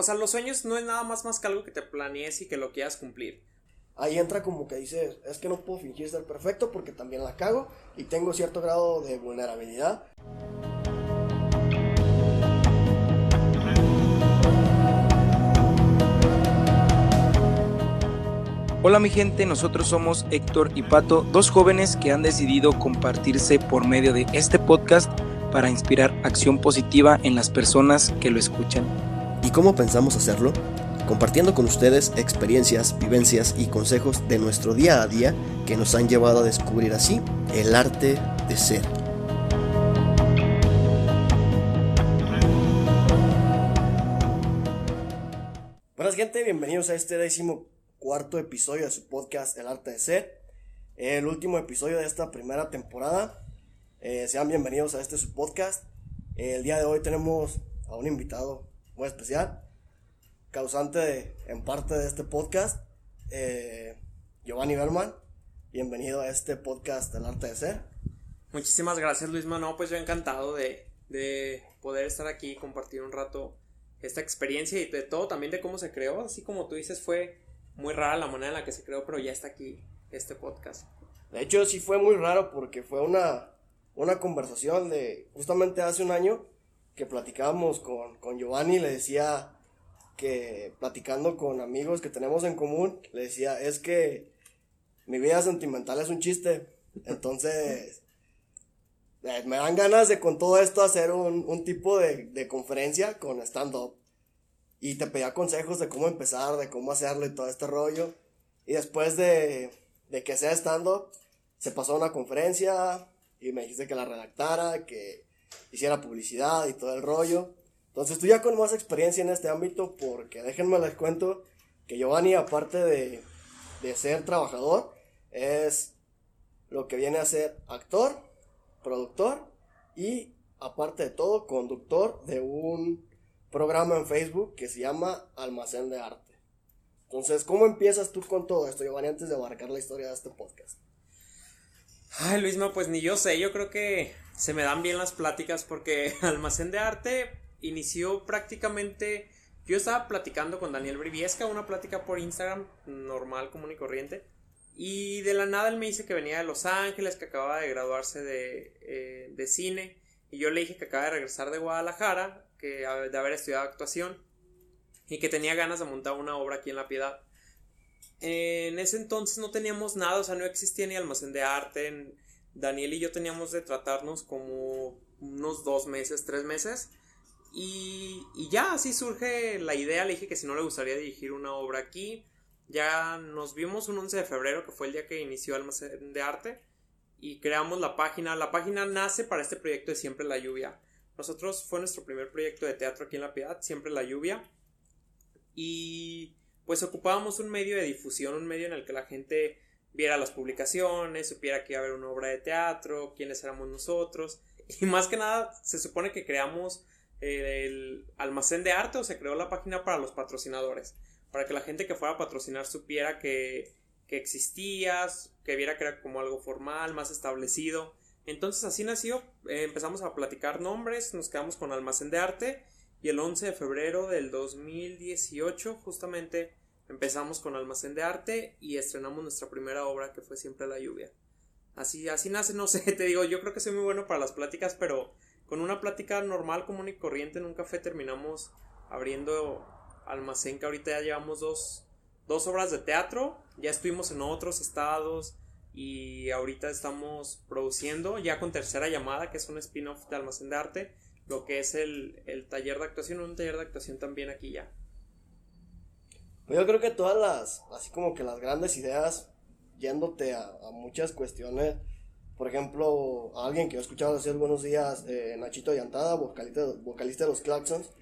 o sea, los sueños no es nada más más que algo que te planees y que lo quieras cumplir. Ahí entra como que dices, es que no puedo fingir ser perfecto porque también la cago y tengo cierto grado de vulnerabilidad. Hola mi gente, nosotros somos Héctor y Pato, dos jóvenes que han decidido compartirse por medio de este podcast para inspirar acción positiva en las personas que lo escuchan. ¿Y cómo pensamos hacerlo? Compartiendo con ustedes experiencias, vivencias y consejos de nuestro día a día que nos han llevado a descubrir así el arte de ser. Buenas gente, bienvenidos a este décimo cuarto episodio de su podcast El Arte de Ser. El último episodio de esta primera temporada. Eh, sean bienvenidos a este su podcast. el día de hoy tenemos a un invitado muy especial, causante de, en parte de este podcast, eh, Giovanni Berman. Bienvenido a este podcast El Arte de Ser. Muchísimas gracias Luis Mano, pues yo encantado de, de poder estar aquí y compartir un rato esta experiencia y de todo también de cómo se creó, así como tú dices fue muy rara la manera en la que se creó, pero ya está aquí este podcast. De hecho, sí fue muy raro porque fue una, una conversación de justamente hace un año que platicábamos con, con Giovanni, le decía que platicando con amigos que tenemos en común, le decía, es que mi vida sentimental es un chiste. Entonces, eh, me dan ganas de con todo esto hacer un, un tipo de, de conferencia con stand-up. Y te pedía consejos de cómo empezar, de cómo hacerlo y todo este rollo. Y después de, de que sea stand-up, se pasó a una conferencia y me dijiste que la redactara, que hiciera publicidad y todo el rollo. Entonces tú ya con más experiencia en este ámbito, porque déjenme les cuento que Giovanni, aparte de, de ser trabajador, es lo que viene a ser actor, productor y, aparte de todo, conductor de un programa en Facebook que se llama Almacén de Arte. Entonces, ¿cómo empiezas tú con todo esto, Giovanni, antes de abarcar la historia de este podcast? Ay, Luis, no, pues ni yo sé, yo creo que se me dan bien las pláticas porque Almacén de Arte inició prácticamente, yo estaba platicando con Daniel Briviesca, una plática por Instagram, normal, común y corriente, y de la nada él me dice que venía de Los Ángeles, que acababa de graduarse de, eh, de cine, y yo le dije que acaba de regresar de Guadalajara, que de haber estudiado actuación, y que tenía ganas de montar una obra aquí en La Piedad. En ese entonces no teníamos nada, o sea, no existía ni almacén de arte. Daniel y yo teníamos de tratarnos como unos dos meses, tres meses. Y, y, ya así surge la idea. Le dije que si no le gustaría dirigir una obra aquí. Ya nos vimos un 11 de febrero, que fue el día que inició Almacén de Arte. Y creamos la página. La página nace para este proyecto de Siempre la Lluvia. Nosotros fue nuestro primer proyecto de teatro aquí en La Piedad, Siempre la Lluvia. Y pues ocupábamos un medio de difusión, un medio en el que la gente viera las publicaciones, supiera que iba a haber una obra de teatro, quiénes éramos nosotros. Y más que nada, se supone que creamos el almacén de arte o se creó la página para los patrocinadores. Para que la gente que fuera a patrocinar supiera que, que existías, que viera que era como algo formal, más establecido. Entonces así nació, eh, empezamos a platicar nombres, nos quedamos con almacén de arte y el 11 de febrero del 2018 justamente empezamos con Almacén de Arte y estrenamos nuestra primera obra que fue Siempre la lluvia. Así, así nace, no sé, te digo, yo creo que soy muy bueno para las pláticas, pero con una plática normal, común y corriente en un café terminamos abriendo Almacén, que ahorita ya llevamos dos, dos obras de teatro, ya estuvimos en otros estados y ahorita estamos produciendo ya con tercera llamada, que es un spin-off de Almacén de Arte, lo que es el, el taller de actuación, un taller de actuación también aquí ya. Pues yo creo que todas las, así como que las grandes ideas, yéndote a, a muchas cuestiones, por ejemplo, a alguien que he escuchado decir buenos días, eh, Nachito Llantada, vocalista, vocalista de los Claxons,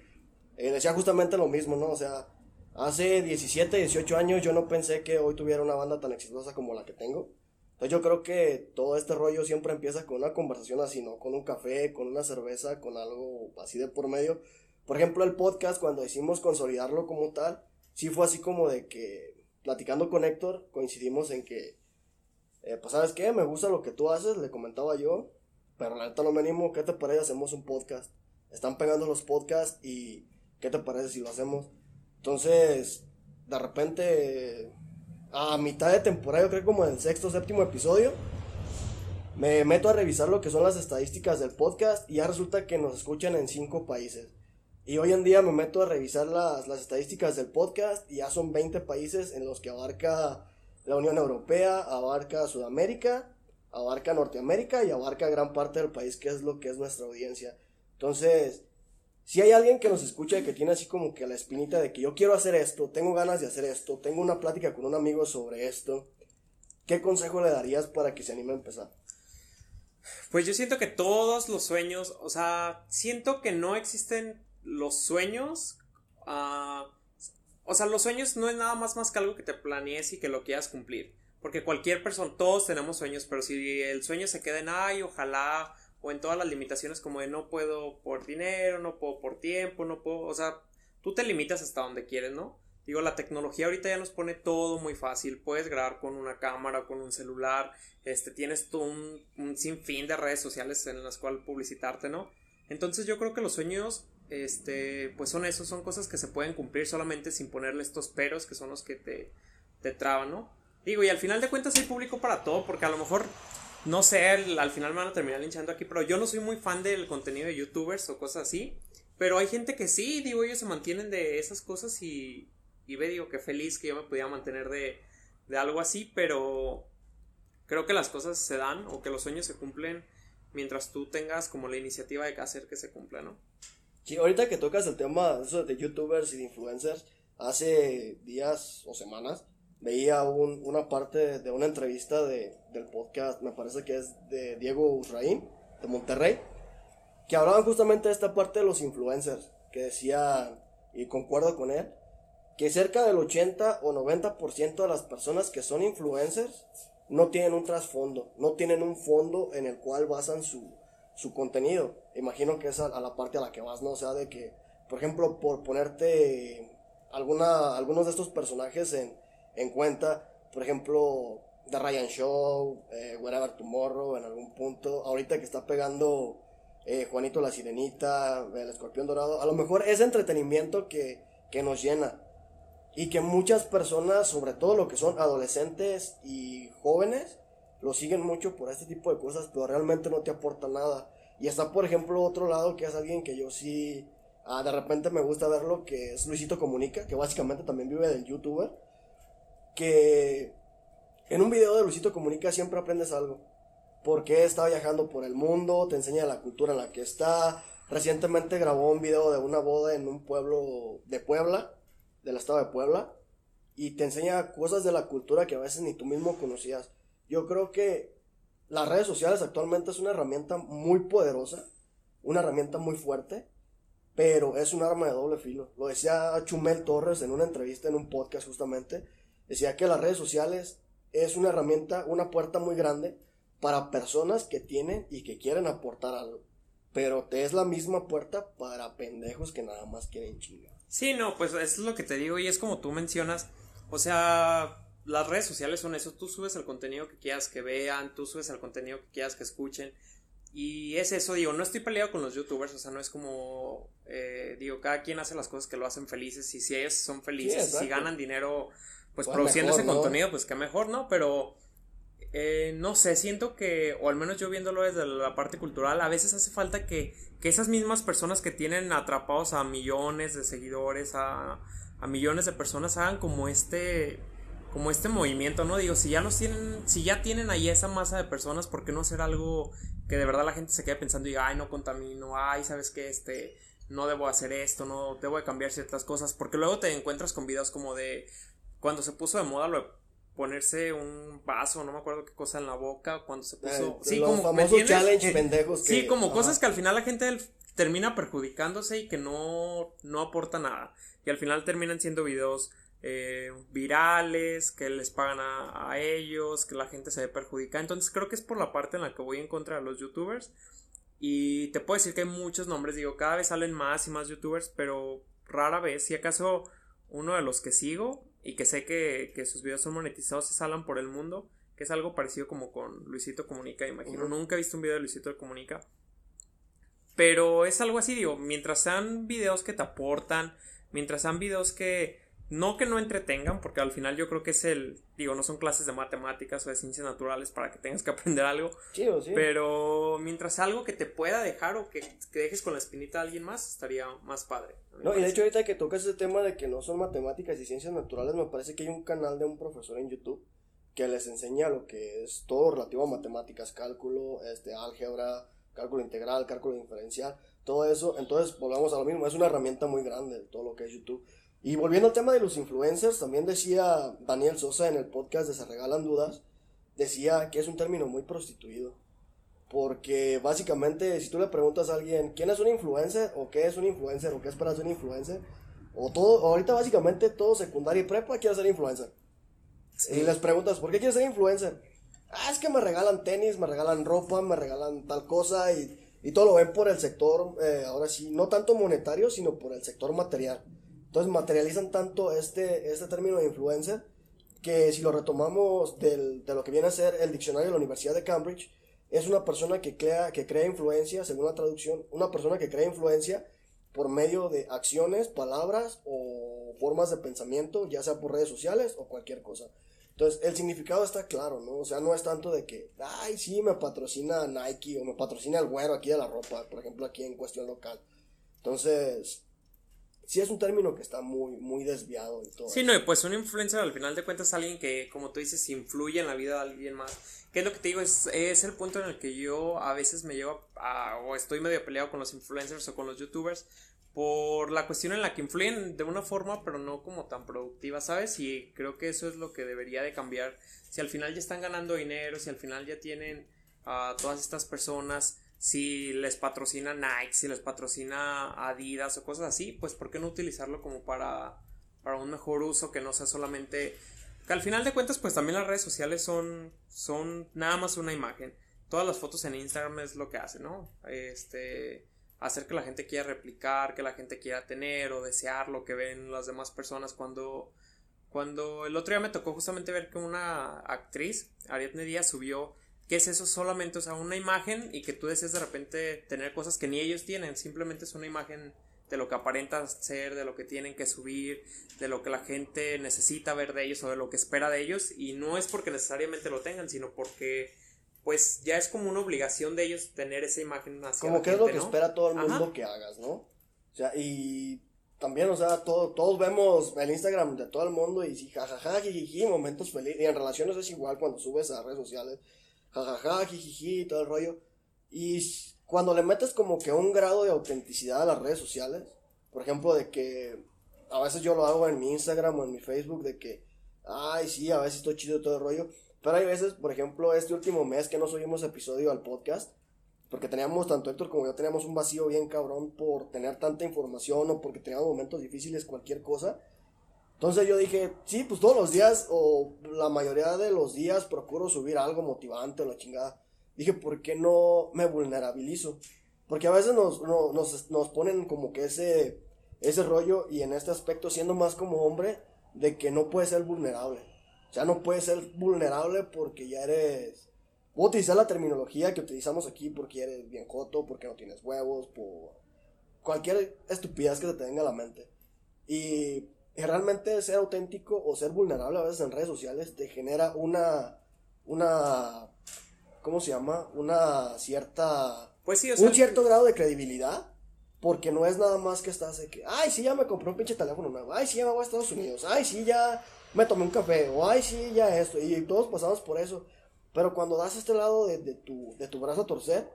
eh, decía justamente lo mismo, ¿no? O sea, hace 17, 18 años yo no pensé que hoy tuviera una banda tan exitosa como la que tengo. Entonces yo creo que todo este rollo siempre empieza con una conversación así, ¿no? Con un café, con una cerveza, con algo así de por medio. Por ejemplo, el podcast, cuando decimos consolidarlo como tal, sí fue así como de que, platicando con Héctor, coincidimos en que, eh, pues sabes qué, me gusta lo que tú haces, le comentaba yo, pero la neta no me animo, ¿qué te parece? Hacemos un podcast. Están pegando los podcasts y ¿qué te parece si lo hacemos? Entonces, de repente, a mitad de temporada, yo creo como en el sexto séptimo episodio, me meto a revisar lo que son las estadísticas del podcast y ya resulta que nos escuchan en cinco países. Y hoy en día me meto a revisar las, las estadísticas del podcast y ya son 20 países en los que abarca la Unión Europea, abarca Sudamérica, abarca Norteamérica y abarca gran parte del país que es lo que es nuestra audiencia. Entonces, si hay alguien que nos escucha y que tiene así como que la espinita de que yo quiero hacer esto, tengo ganas de hacer esto, tengo una plática con un amigo sobre esto, ¿qué consejo le darías para que se anime a empezar? Pues yo siento que todos los sueños, o sea, siento que no existen los sueños. Uh, o sea, los sueños no es nada más más que algo que te planees y que lo quieras cumplir. Porque cualquier persona, todos tenemos sueños, pero si el sueño se queda en ay, ojalá, o en todas las limitaciones como de no puedo por dinero, no puedo por tiempo, no puedo, o sea, tú te limitas hasta donde quieres, ¿no? Digo, la tecnología ahorita ya nos pone todo muy fácil. Puedes grabar con una cámara, con un celular. Este, tienes tú un, un sinfín de redes sociales en las cuales publicitarte, ¿no? Entonces yo creo que los sueños, este, pues son esos, son cosas que se pueden cumplir solamente sin ponerle estos peros que son los que te, te traban, ¿no? Digo, y al final de cuentas hay público para todo, porque a lo mejor, no sé, al final me van a terminar linchando aquí, pero yo no soy muy fan del contenido de youtubers o cosas así. Pero hay gente que sí, digo, ellos se mantienen de esas cosas y, y ve, digo, que feliz que yo me pudiera mantener de, de algo así, pero creo que las cosas se dan o que los sueños se cumplen mientras tú tengas como la iniciativa de hacer que se cumpla, ¿no? Sí, ahorita que tocas el tema eso de youtubers y de influencers, hace días o semanas veía un, una parte de una entrevista de, del podcast, me parece que es de Diego Usraín, de Monterrey, que hablaban justamente de esta parte de los influencers, que decía, y concuerdo con él, que cerca del 80 o 90% de las personas que son influencers no tienen un trasfondo, no tienen un fondo en el cual basan su, su contenido. Imagino que es a, la parte a la que vas, ¿no? O sea, de que, por ejemplo, por ponerte alguna, algunos de estos personajes en, en cuenta, por ejemplo, The Ryan Show, eh, Whatever Tomorrow, en algún punto, ahorita que está pegando eh, Juanito la Sirenita, el Escorpión Dorado, a lo mejor es entretenimiento que, que nos llena, y que muchas personas, sobre todo lo que son adolescentes y jóvenes, lo siguen mucho por este tipo de cosas, pero realmente no te aporta nada. Y está, por ejemplo, otro lado que es alguien que yo sí, ah, de repente me gusta verlo, que es Luisito Comunica, que básicamente también vive del youtuber, que en un video de Luisito Comunica siempre aprendes algo. Porque está viajando por el mundo, te enseña la cultura en la que está. Recientemente grabó un video de una boda en un pueblo de Puebla del estado de Puebla y te enseña cosas de la cultura que a veces ni tú mismo conocías. Yo creo que las redes sociales actualmente es una herramienta muy poderosa, una herramienta muy fuerte, pero es un arma de doble filo. Lo decía Chumel Torres en una entrevista en un podcast justamente, decía que las redes sociales es una herramienta, una puerta muy grande para personas que tienen y que quieren aportar algo. Pero te es la misma puerta para pendejos que nada más quieren chingar. Sí, no, pues es lo que te digo y es como tú mencionas. O sea, las redes sociales son eso. Tú subes el contenido que quieras que vean, tú subes el contenido que quieras que escuchen. Y es eso, digo, no estoy peleado con los youtubers, o sea, no es como, eh, digo, cada quien hace las cosas que lo hacen felices y si ellos son felices, si ganan dinero, pues, pues produciendo ese contenido, pues qué mejor, ¿no? Pero eh, no sé, siento que, o al menos yo viéndolo desde la parte cultural, a veces hace falta que, que esas mismas personas que tienen atrapados a millones de seguidores, a, a millones de personas, hagan como este, como este movimiento, ¿no? Digo, si ya los tienen, si ya tienen ahí esa masa de personas, ¿por qué no hacer algo que de verdad la gente se quede pensando y diga, ay, no contamino, ay, sabes que este, no debo hacer esto, no debo de cambiar ciertas cosas, porque luego te encuentras con videos como de cuando se puso de moda lo ponerse un vaso, no me acuerdo qué cosa en la boca cuando se puso. sí, como famosos challenge pendejos. sí, como cosas que al final la gente termina perjudicándose y que no, no aporta nada. Y al final terminan siendo videos eh, virales, que les pagan a, a, ellos, que la gente se ve perjudicada. Entonces creo que es por la parte en la que voy en contra de los youtubers. Y te puedo decir que hay muchos nombres, digo, cada vez salen más y más youtubers, pero rara vez, si acaso uno de los que sigo y que sé que, que sus videos son monetizados y salen por el mundo, que es algo parecido como con Luisito Comunica, imagino. Nunca he visto un video de Luisito Comunica. Pero es algo así, digo, mientras sean videos que te aportan, mientras sean videos que no que no entretengan, porque al final yo creo que es el, digo, no son clases de matemáticas o de ciencias naturales para que tengas que aprender algo, Sí, pero mientras algo que te pueda dejar o que, que dejes con la espinita a alguien más, estaría más padre. No, y de hecho ahorita que tocas ese tema de que no son matemáticas y ciencias naturales, me parece que hay un canal de un profesor en YouTube que les enseña lo que es todo relativo a matemáticas, cálculo, este, álgebra, cálculo integral, cálculo diferencial, todo eso. Entonces, volvamos a lo mismo, es una herramienta muy grande todo lo que es YouTube. Y volviendo al tema de los influencers, también decía Daniel Sosa en el podcast de Se Regalan Dudas, decía que es un término muy prostituido. Porque básicamente, si tú le preguntas a alguien, ¿quién es un influencer? ¿O qué es un influencer? ¿O qué esperas de un influencer? O todo, ahorita básicamente todo secundaria y prepa quiere ser influencer. Y les preguntas, ¿por qué quieres ser influencer? Ah, es que me regalan tenis, me regalan ropa, me regalan tal cosa y, y todo lo ven por el sector, eh, ahora sí, no tanto monetario, sino por el sector material. Entonces materializan tanto este, este término de influencer que si lo retomamos del- de lo que viene a ser el diccionario de la Universidad de Cambridge, es una persona que crea, que crea influencia, según la traducción, una persona que crea influencia por medio de acciones, palabras o formas de pensamiento, ya sea por redes sociales o cualquier cosa. Entonces, el significado está claro, ¿no? O sea, no es tanto de que, ay, sí, me patrocina Nike o me patrocina el güero aquí de la ropa, por ejemplo, aquí en cuestión local. Entonces, sí es un término que está muy, muy desviado y todo. Sí, no, y pues un influencer al final de cuentas es alguien que, como tú dices, influye en la vida de alguien más. Que es lo que te digo, es, es el punto en el que yo a veces me llevo a, o estoy medio peleado con los influencers o con los youtubers por la cuestión en la que influyen de una forma, pero no como tan productiva, ¿sabes? Y creo que eso es lo que debería de cambiar. Si al final ya están ganando dinero, si al final ya tienen a todas estas personas, si les patrocina Nike, si les patrocina Adidas o cosas así, pues ¿por qué no utilizarlo como para, para un mejor uso que no sea solamente... Que al final de cuentas, pues también las redes sociales son, son nada más una imagen. Todas las fotos en Instagram es lo que hace, ¿no? Este, hacer que la gente quiera replicar, que la gente quiera tener o desear lo que ven las demás personas cuando... Cuando el otro día me tocó justamente ver que una actriz, Ariadne Díaz, subió ¿Qué es eso solamente? O sea, una imagen y que tú desees de repente tener cosas que ni ellos tienen. Simplemente es una imagen de lo que aparentan ser, de lo que tienen que subir, de lo que la gente necesita ver de ellos o de lo que espera de ellos. Y no es porque necesariamente lo tengan, sino porque pues ya es como una obligación de ellos tener esa imagen hacia Como la que es lo que espera todo el Ajá. mundo que hagas, ¿no? O sea, y también, o sea, todo, todos vemos el Instagram de todo el mundo y jajaja, jijiji, momentos felices. Y en relaciones es igual cuando subes a redes sociales, jajaja, jijiji, todo el rollo. Y cuando le metes como que un grado de autenticidad a las redes sociales, por ejemplo, de que a veces yo lo hago en mi Instagram o en mi Facebook, de que, ay, sí, a veces estoy chido todo el rollo. Pero hay veces, por ejemplo, este último mes que no subimos episodio al podcast, porque teníamos, tanto Héctor como yo, teníamos un vacío bien cabrón por tener tanta información o porque teníamos momentos difíciles, cualquier cosa. Entonces yo dije, sí, pues todos los días o la mayoría de los días procuro subir algo motivante o la chingada. Dije, ¿por qué no me vulnerabilizo? Porque a veces nos, no- nos, nos ponen como que ese, ese rollo y en este aspecto siendo más como hombre de que no puedes ser vulnerable. O sea, no puedes ser vulnerable porque ya eres... Voy a utilizar la terminología que utilizamos aquí porque eres bien joto, porque no tienes huevos, por cualquier estupidez que te venga a la mente. Y realmente ser auténtico o ser vulnerable a veces en redes sociales te genera una, una, ¿cómo se llama? Una cierta, Pues sí, o sea, un cierto grado de credibilidad. Porque no es nada más que estás de que, ay, sí, ya me compré un pinche teléfono nuevo, ay, sí, ya me voy a Estados Unidos, ay, sí, ya me tomé un café, o ay, sí, ya esto, y todos pasamos por eso. Pero cuando das este lado de, de tu, de tu brazo a torcer,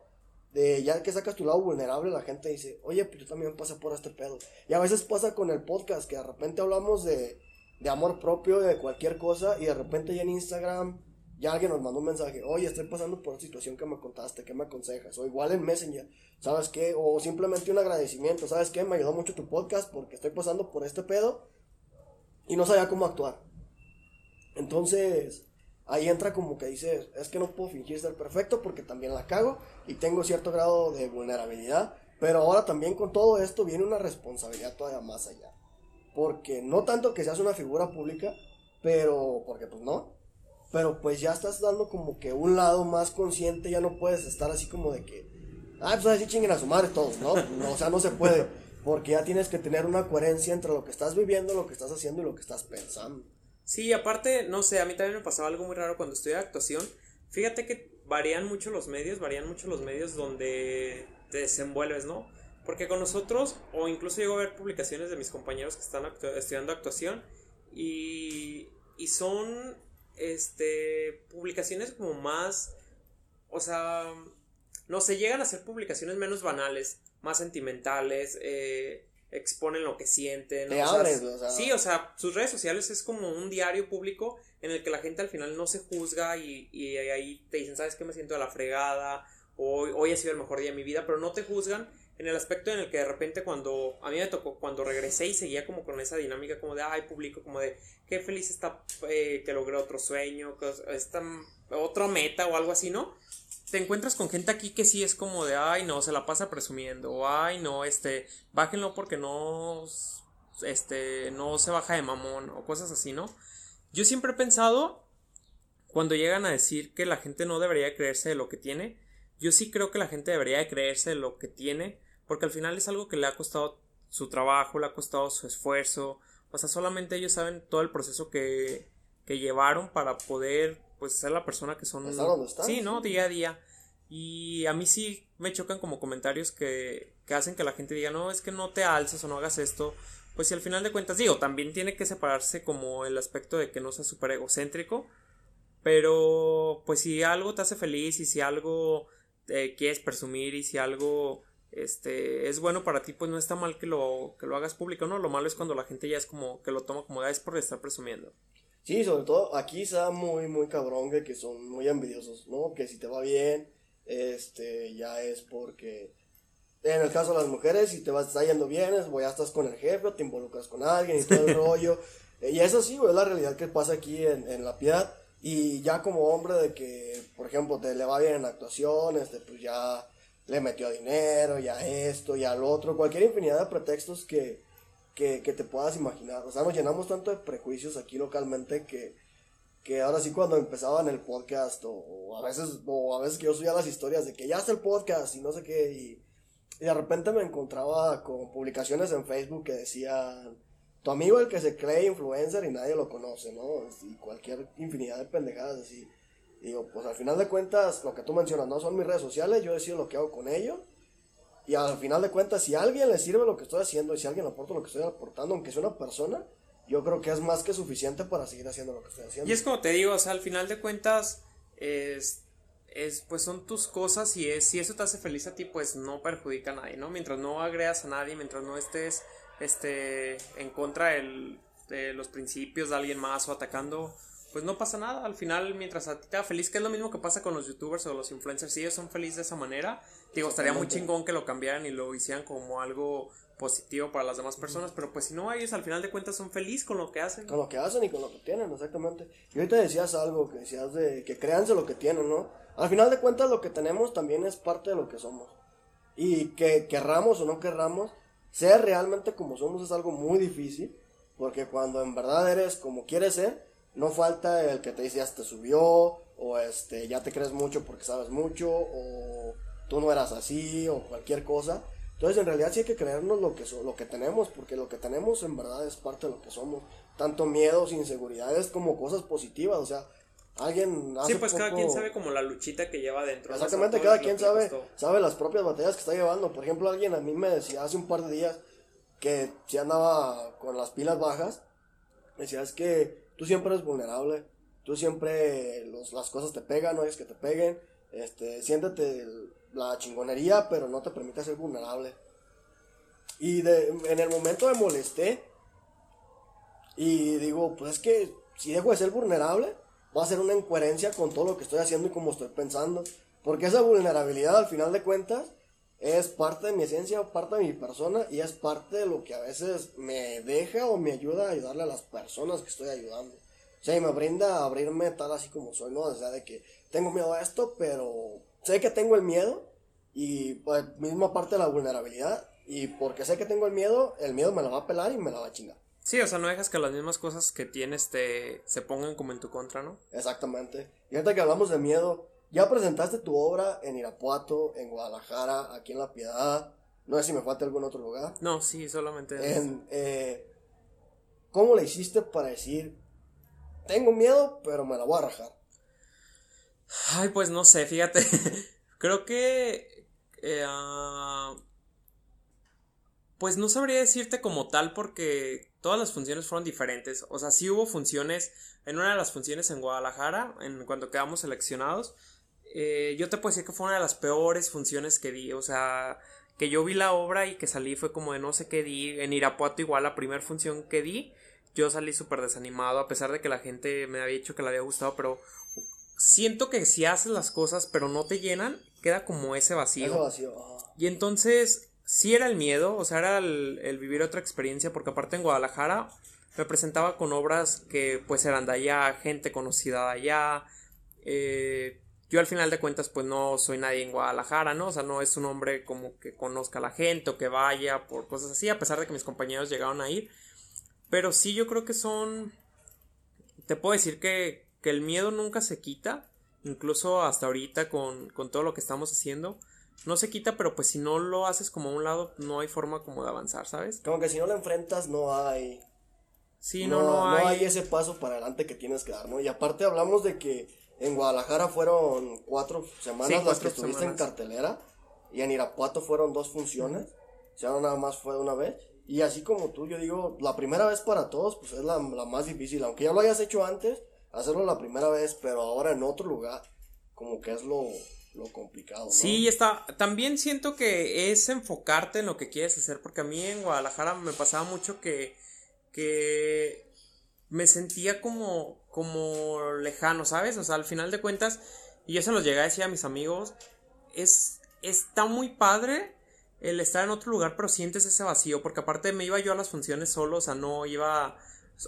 de ya que sacas tu lado vulnerable, la gente dice, oye, pues yo también pasé por este pedo. Y a veces pasa con el podcast, que de repente hablamos de, de amor propio, de cualquier cosa, y de repente ya en Instagram, ya alguien nos mandó un mensaje, oye, estoy pasando por esta situación que me contaste, ¿qué me aconsejas? O igual en Messenger, ¿sabes qué? O simplemente un agradecimiento, ¿sabes qué? Me ayudó mucho tu podcast porque estoy pasando por este pedo y no sabía cómo actuar. Entonces, ahí entra como que dices, es que no puedo fingir ser perfecto porque también la cago y tengo cierto grado de vulnerabilidad, pero ahora también con todo esto viene una responsabilidad todavía más allá. Porque no tanto que seas una figura pública, pero, porque pues no, pero pues ya estás dando como que un lado más consciente, ya no puedes estar así como de que, ah, pues así chinguen a su madre todos, ¿no? no o sea, no se puede. porque ya tienes que tener una coherencia entre lo que estás viviendo, lo que estás haciendo y lo que estás pensando. Sí, aparte, no sé, a mí también me pasaba algo muy raro cuando estudié actuación. Fíjate que varían mucho los medios, varían mucho los medios donde te desenvuelves, ¿no? Porque con nosotros, o incluso llego a ver publicaciones de mis compañeros que están estudiando actuación, y, y son este publicaciones como más o sea no se llegan a ser publicaciones menos banales más sentimentales eh, exponen lo que sienten Te abres, o sea. sí o sea sus redes sociales es como un diario público en el que la gente al final no se juzga y, y ahí te dicen sabes qué me siento de la fregada hoy, hoy ha sido el mejor día de mi vida pero no te juzgan en el aspecto en el que de repente cuando a mí me tocó cuando regresé y seguía como con esa dinámica como de ay público como de qué feliz está eh, que logré otro sueño que esta otra meta o algo así no te encuentras con gente aquí que sí es como de ay no se la pasa presumiendo o ay no este bájenlo porque no este no se baja de mamón o cosas así no yo siempre he pensado cuando llegan a decir que la gente no debería creerse de lo que tiene yo sí creo que la gente debería de creerse de lo que tiene porque al final es algo que le ha costado su trabajo, le ha costado su esfuerzo, o sea, solamente ellos saben todo el proceso que, que llevaron para poder, pues, ser la persona que son. sí, ¿no? Día a día. Y a mí sí me chocan como comentarios que, que hacen que la gente diga, no, es que no te alces o no hagas esto. Pues si al final de cuentas, digo, también tiene que separarse como el aspecto de que no sea súper egocéntrico. Pero, pues si algo te hace feliz y si algo te quieres presumir y si algo este, es bueno para ti, pues no está mal que lo, que lo hagas público, ¿no? Lo malo es cuando la gente ya es como, que lo toma como, da ah, es por estar presumiendo. Sí, sobre todo aquí está muy, muy cabrón que, son muy envidiosos, ¿no? Que si te va bien, este, ya es porque, en el caso de las mujeres, si te va, está yendo bien, es, ya estás con el jefe, te involucras con alguien y todo el rollo. Y eso sí, es la realidad que pasa aquí en, en La Piedad. Y ya como hombre de que, por ejemplo, te le va bien en actuación, este, pues ya le metió dinero, ya esto, ya lo otro, cualquier infinidad de pretextos que, que, que, te puedas imaginar. O sea, nos llenamos tanto de prejuicios aquí localmente que, que ahora sí cuando empezaba en el podcast o, a veces o a veces que yo subía las historias de que ya está el podcast y no sé qué y, y, de repente me encontraba con publicaciones en Facebook que decían tu amigo el que se cree influencer y nadie lo conoce, ¿no? Y cualquier infinidad de pendejadas así digo, pues al final de cuentas, lo que tú mencionas, no son mis redes sociales, yo decido lo que hago con ellos. Y al final de cuentas, si a alguien le sirve lo que estoy haciendo y si alguien aporta lo que estoy aportando, aunque sea una persona, yo creo que es más que suficiente para seguir haciendo lo que estoy haciendo. Y es como te digo, o sea, al final de cuentas, es, es pues son tus cosas y es, si eso te hace feliz a ti, pues no perjudica a nadie, ¿no? Mientras no agredas a nadie, mientras no estés este, en contra de los principios de alguien más o atacando pues no pasa nada. Al final, mientras a ti te feliz, que es lo mismo que pasa con los youtubers o los influencers, si ellos son felices de esa manera, digo, estaría muy chingón que lo cambiaran y lo hicieran como algo positivo para las demás personas, pero pues si no, ellos al final de cuentas son felices con lo que hacen. Con lo que hacen y con lo que tienen, exactamente. Y ahorita decías algo, que decías de que créanse lo que tienen, ¿no? Al final de cuentas lo que tenemos también es parte de lo que somos. Y que querramos o no querramos, ser realmente como somos es algo muy difícil, porque cuando en verdad eres como quieres ser, no falta el que te dice ya te subió, o este, ya te crees mucho porque sabes mucho, o tú no eras así, o cualquier cosa. Entonces, en realidad sí hay que creernos lo que, lo que tenemos, porque lo que tenemos en verdad es parte de lo que somos. Tanto miedos, inseguridades como cosas positivas, o sea, alguien hace Sí, pues cada quien sabe como la luchita que lleva dentro. Exactamente, cada quien sabe, sabe las propias batallas que está llevando. Por ejemplo, alguien a mí me decía hace un par de días que si andaba con las pilas bajas, me decía, es que tú siempre eres vulnerable, tú siempre las cosas te pegan, no es que te peguen, este, siéntete la chingonería, pero no te permite ser vulnerable. Y de, en el momento me molesté y digo, pues es que si dejo de ser vulnerable, va a ser una incoherencia con todo lo que estoy haciendo y como estoy pensando. Porque esa vulnerabilidad al final de cuentas es parte de mi esencia, parte de mi persona y es parte de lo que a veces me deja o me ayuda a ayudarle a las personas que estoy ayudando. O sea, y me brinda a abrirme tal así como soy, ¿no? O sea, de que tengo miedo a esto, pero sé que tengo el miedo y pues, misma parte de la vulnerabilidad y porque sé que tengo el miedo, el miedo me la va a pelar y me la va a chingar. Sí, o sea, no dejas que las mismas cosas que tienes te se pongan como en tu contra, ¿no? Exactamente. Y ahorita que hablamos de miedo, ya presentaste tu obra en Irapuato, en Guadalajara, aquí en La Piedad. No sé si me falta algún otro lugar. No, sí, solamente. En, eh, ¿Cómo le hiciste para decir, tengo miedo, pero me la voy a rajar? Ay, pues no sé, fíjate. Creo que... Eh, ah, pues no sabría decirte como tal porque todas las funciones fueron diferentes. O sea, sí hubo funciones, en una de las funciones en Guadalajara, en cuando quedamos seleccionados, eh, yo te puedo decir que fue una de las peores funciones que di. O sea, que yo vi la obra y que salí fue como de no sé qué di. En Irapuato igual la primera función que di, yo salí súper desanimado a pesar de que la gente me había dicho que le había gustado, pero siento que si haces las cosas pero no te llenan, queda como ese vacío. Ese vacío. Y entonces, sí era el miedo, o sea, era el, vivir otra experiencia, porque aparte en Guadalajara me presentaba con obras que pues eran de allá, gente conocida de allá. Eh, yo al final de cuentas pues no soy nadie en Guadalajara, ¿no? O sea, no es un hombre como que conozca a la gente o que vaya por cosas así, a pesar de que mis compañeros llegaron a ir. Pero sí yo creo que son... Te puedo decir que, que el miedo nunca se quita, incluso hasta ahorita con, con todo lo que estamos haciendo no se quita, pero pues si no lo haces como a un lado, no hay forma como de avanzar, ¿sabes? Como que si no lo enfrentas, no hay. Sí, no, no, hay. No hay ese paso para adelante que tienes que dar, ¿no? Y aparte hablamos de que en Guadalajara fueron cuatro semanas las que estuviste en cartelera. Y en Irapuato fueron dos funciones. O sea, nada más fue una vez. Y así como tú, yo digo, la primera vez para todos, pues es la, la más difícil. Aunque ya lo hayas hecho antes, hacerlo la primera vez, pero ahora en otro lugar, como que es lo, lo complicado. ¿no? Sí, está. También siento que es enfocarte en lo que quieres hacer, porque a mí en Guadalajara me pasaba mucho que, que me sentía como, como lejano, ¿sabes? O sea, al final de cuentas, y yo se lo llegué a decir a mis amigos, es, está muy padre el estar en otro lugar, pero sientes ese vacío, porque aparte me iba yo a las funciones solo, o sea, no iba...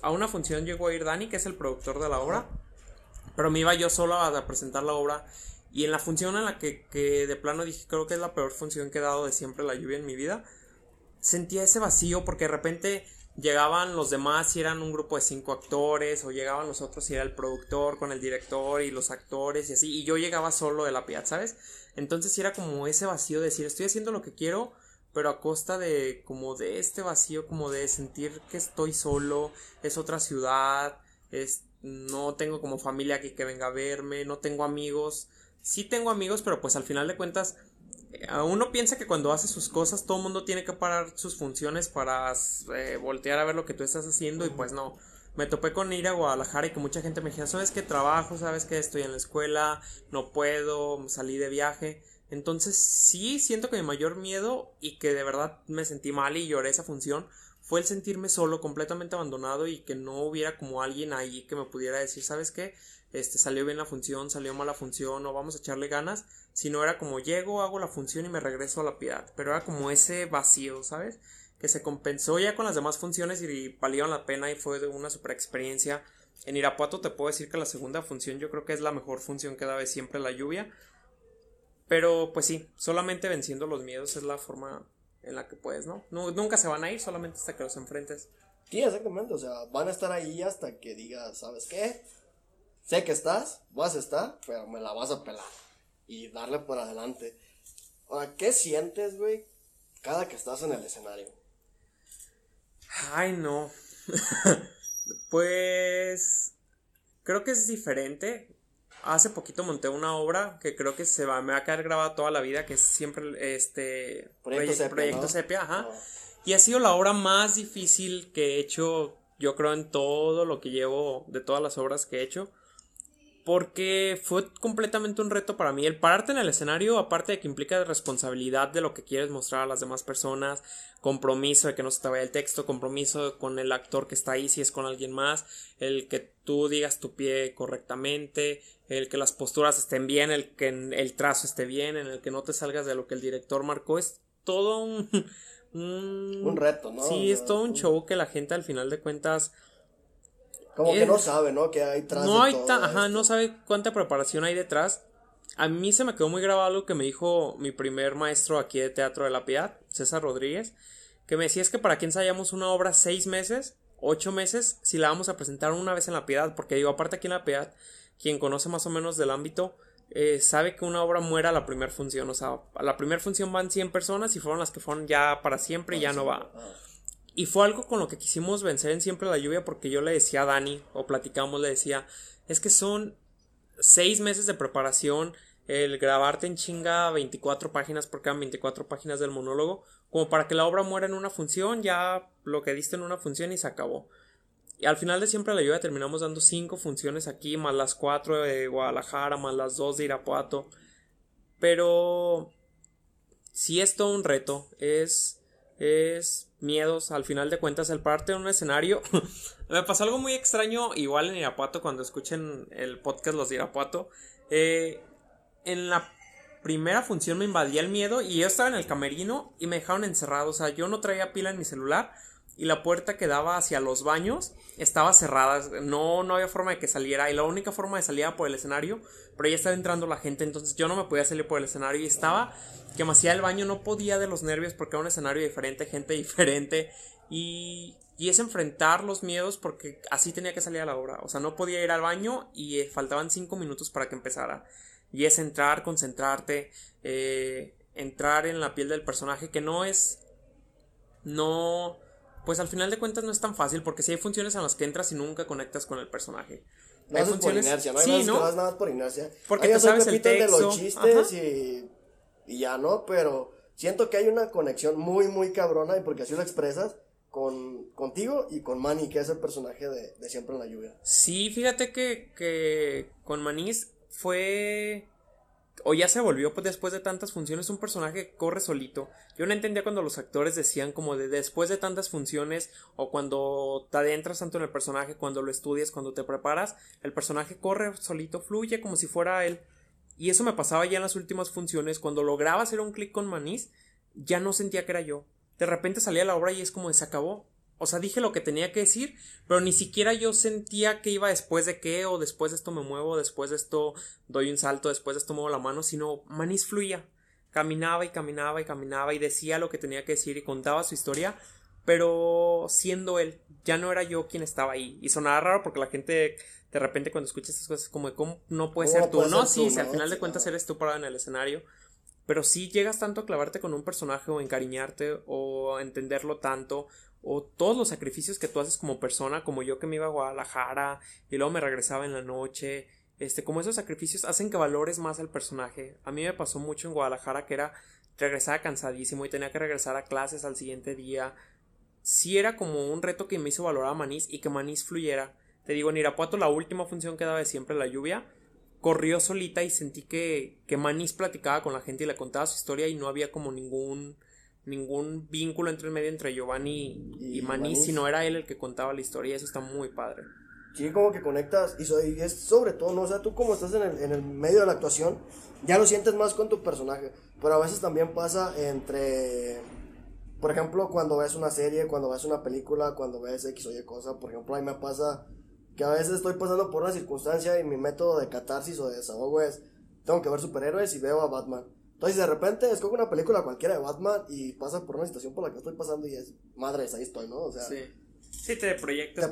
A una función llegó a ir Dani, que es el productor de la obra, pero me iba yo solo a presentar la obra y en la función en la que, que de plano dije, creo que es la peor función que he dado de siempre la lluvia en mi vida, sentía ese vacío porque de repente llegaban los demás y eran un grupo de cinco actores, o llegaban los otros y era el productor con el director y los actores y así, y yo llegaba solo de la piedad, ¿sabes? Entonces era como ese vacío de decir, estoy haciendo lo que quiero, pero a costa de como de este vacío, como de sentir que estoy solo, es otra ciudad, es, no tengo como familia aquí que venga a verme, no tengo amigos, sí tengo amigos, pero pues al final de cuentas, uno piensa que cuando hace sus cosas todo el mundo tiene que parar sus funciones para eh, voltear a ver lo que tú estás haciendo y pues no. Me topé con ir a Guadalajara y que mucha gente me decía, ¿sabes qué trabajo? ¿Sabes que estoy en la escuela? No puedo, salí de viaje. Entonces sí siento que mi mayor miedo y que de verdad me sentí mal y lloré esa función fue el sentirme solo, completamente abandonado y que no hubiera como alguien ahí que me pudiera decir, ¿sabes qué? este, salió bien la función, salió mal la función, o vamos a echarle ganas, sino era como llego, hago la función y me regreso a la piedad, pero era como ese vacío, ¿sabes? Que se compensó ya con las demás funciones y valieron la pena y fue una super experiencia. En Irapuato te puedo decir que la segunda función yo creo que es la mejor función que da de siempre la lluvia. Pero pues sí, solamente venciendo los miedos es la forma en la que puedes, ¿no? Nunca se van a ir, solamente hasta que los enfrentes. Sí, exactamente, o sea, van a estar ahí hasta que digas, ¿sabes qué? sé que estás, vas a estar, pero me la vas a pelar. Y darle por adelante. ¿qué sientes, güey, cada que estás en el escenario? Ay, no. pues creo que es diferente. Hace poquito monté una obra que creo que se va, me va a quedar grabada toda la vida, que es siempre este Proyecto, Sepia, ajá. Y ha sido la obra más difícil que he hecho, yo creo, en todo lo que llevo, de todas las obras que he hecho porque fue completamente un reto para mí. El pararte en el escenario, aparte de que implica responsabilidad de lo que quieres mostrar a las demás personas, compromiso de que no se te vaya el texto, compromiso con el actor que está ahí si es con alguien más, el que tú digas tu pie correctamente, el que las posturas estén bien, el que el trazo esté bien, en el que no te salgas de lo que el director marcó, es todo un... Un, reto, ¿no? Sí, es todo un show que la gente al final de cuentas como que no sabe, ¿no? Que hay detrás. No hay ajá, no sabe cuánta preparación hay detrás. A mí se me quedó muy grabado algo que me dijo mi primer maestro aquí de Teatro de la Piedad, César Rodríguez, que me decía es que para que ensayamos una obra seis meses, ocho meses, si la vamos a presentar una vez en la Piedad, porque digo, aparte aquí en la Piedad, quien conoce más o menos del ámbito, eh, sabe que una obra muera a la primera función. O sea, a la primera función van 100 personas y fueron las que fueron ya para siempre y ya no va. Y fue algo con lo que quisimos vencer en Siempre la Lluvia porque yo le decía a Dani, o platicamos, le decía, es que son seis meses de preparación, el grabarte en chinga 24 páginas porque eran 24 páginas del monólogo, como para que la obra muera en una función, ya lo que diste en una función y se acabó. Y al final de siempre la lluvia terminamos dando cinco funciones aquí, más las cuatro de Guadalajara, más las dos de Irapuato. Pero sí es todo un reto, es, es miedos, al final de cuentas, el parte en un escenario. Me pasó algo muy extraño, igual en Irapuato, cuando escuchen el podcast Los de Irapuato. Eh, en la primera función me invadía el miedo y yo estaba en el camerino y me dejaron encerrado. O sea, yo no traía pila en mi celular y la puerta que daba hacia los baños estaba cerrada. No, no había forma de que saliera y la única forma de salir era por el escenario, pero ya estaba entrando la gente, entonces yo no me podía salir por el escenario y estaba que me hacía el baño, no podía de los nervios porque era un escenario diferente, gente diferente y, y es enfrentar los miedos porque así tenía que salir a la obra. O sea, no podía ir al baño y eh, faltaban cinco minutos para que empezara. Y es entrar, concentrarte, eh, entrar en la piel del personaje, que no es. No. Pues al final de cuentas no es tan fácil, porque si hay funciones en las que entras y nunca conectas con el personaje. No hay es por inercia, no hay sí, ¿no? que vas nada más por inercia. Porque te sabes el repiten de texto. los chistes y, y ya no, pero siento que hay una conexión muy, muy cabrona y porque así lo expresas con, contigo y con Manny, que es el personaje de, de Siempre en la Lluvia. Sí, fíjate que, que con Manís fue. O ya se volvió pues, después de tantas funciones un personaje que corre solito. Yo no entendía cuando los actores decían como de después de tantas funciones o cuando te adentras tanto en el personaje, cuando lo estudias, cuando te preparas, el personaje corre solito, fluye como si fuera él. Y eso me pasaba ya en las últimas funciones, cuando lograba hacer un clic con Manís, ya no sentía que era yo. De repente salía la obra y es como de se acabó. O sea, dije lo que tenía que decir, pero ni siquiera yo sentía que iba después de qué, o después de esto me muevo, después de esto doy un salto, después de esto muevo la mano, sino Manís fluía. Caminaba y caminaba y caminaba y decía lo que tenía que decir y contaba su historia, pero siendo él, ya no era yo quien estaba ahí. Y sonaba raro porque la gente de repente cuando escucha estas cosas como cómo no puede ¿Cómo ser tú. puede No, ser sí, tú, si al no? final de Sí, cuentas eres tú parado en el escenario. Pero si llegas tanto a clavarte con un personaje o encariñarte o entenderlo tanto o todos los sacrificios que tú haces como persona, como yo que me iba a Guadalajara y luego me regresaba en la noche, este, como esos sacrificios hacen que valores más al personaje. A mí me pasó mucho en Guadalajara que era regresaba cansadísimo y tenía que regresar a clases al siguiente día. Sí era como un reto que me hizo valorar a Manís y que Manís fluyera. Te digo, en Irapuato la última función que daba de siempre la lluvia, corrió solita y sentí que, que Manís platicaba con la gente y le contaba su historia y no había como ningún ningún vínculo entre el medio entre Giovanni y, Y Manís, Manís. sino era él el que contaba la historia y eso está muy padre. Sí, como que conectas y, so- y es sobre todo, ¿no? O sea, tú como estás en el, en el medio de la actuación, ya lo sientes más con tu personaje, pero a veces también pasa entre, por ejemplo, cuando ves una serie, cuando ves una película, cuando ves X o Y cosa, por ejemplo, a mí me pasa que a veces estoy pasando por una circunstancia y mi método de catarsis o de desahogo es, tengo que ver superhéroes y veo a Batman. Entonces de repente escojo una película cualquiera de Batman y pasa por una situación por la que estoy pasando y es, madres, ahí estoy, ¿no? O sea, Sí. Sí, te proyectas.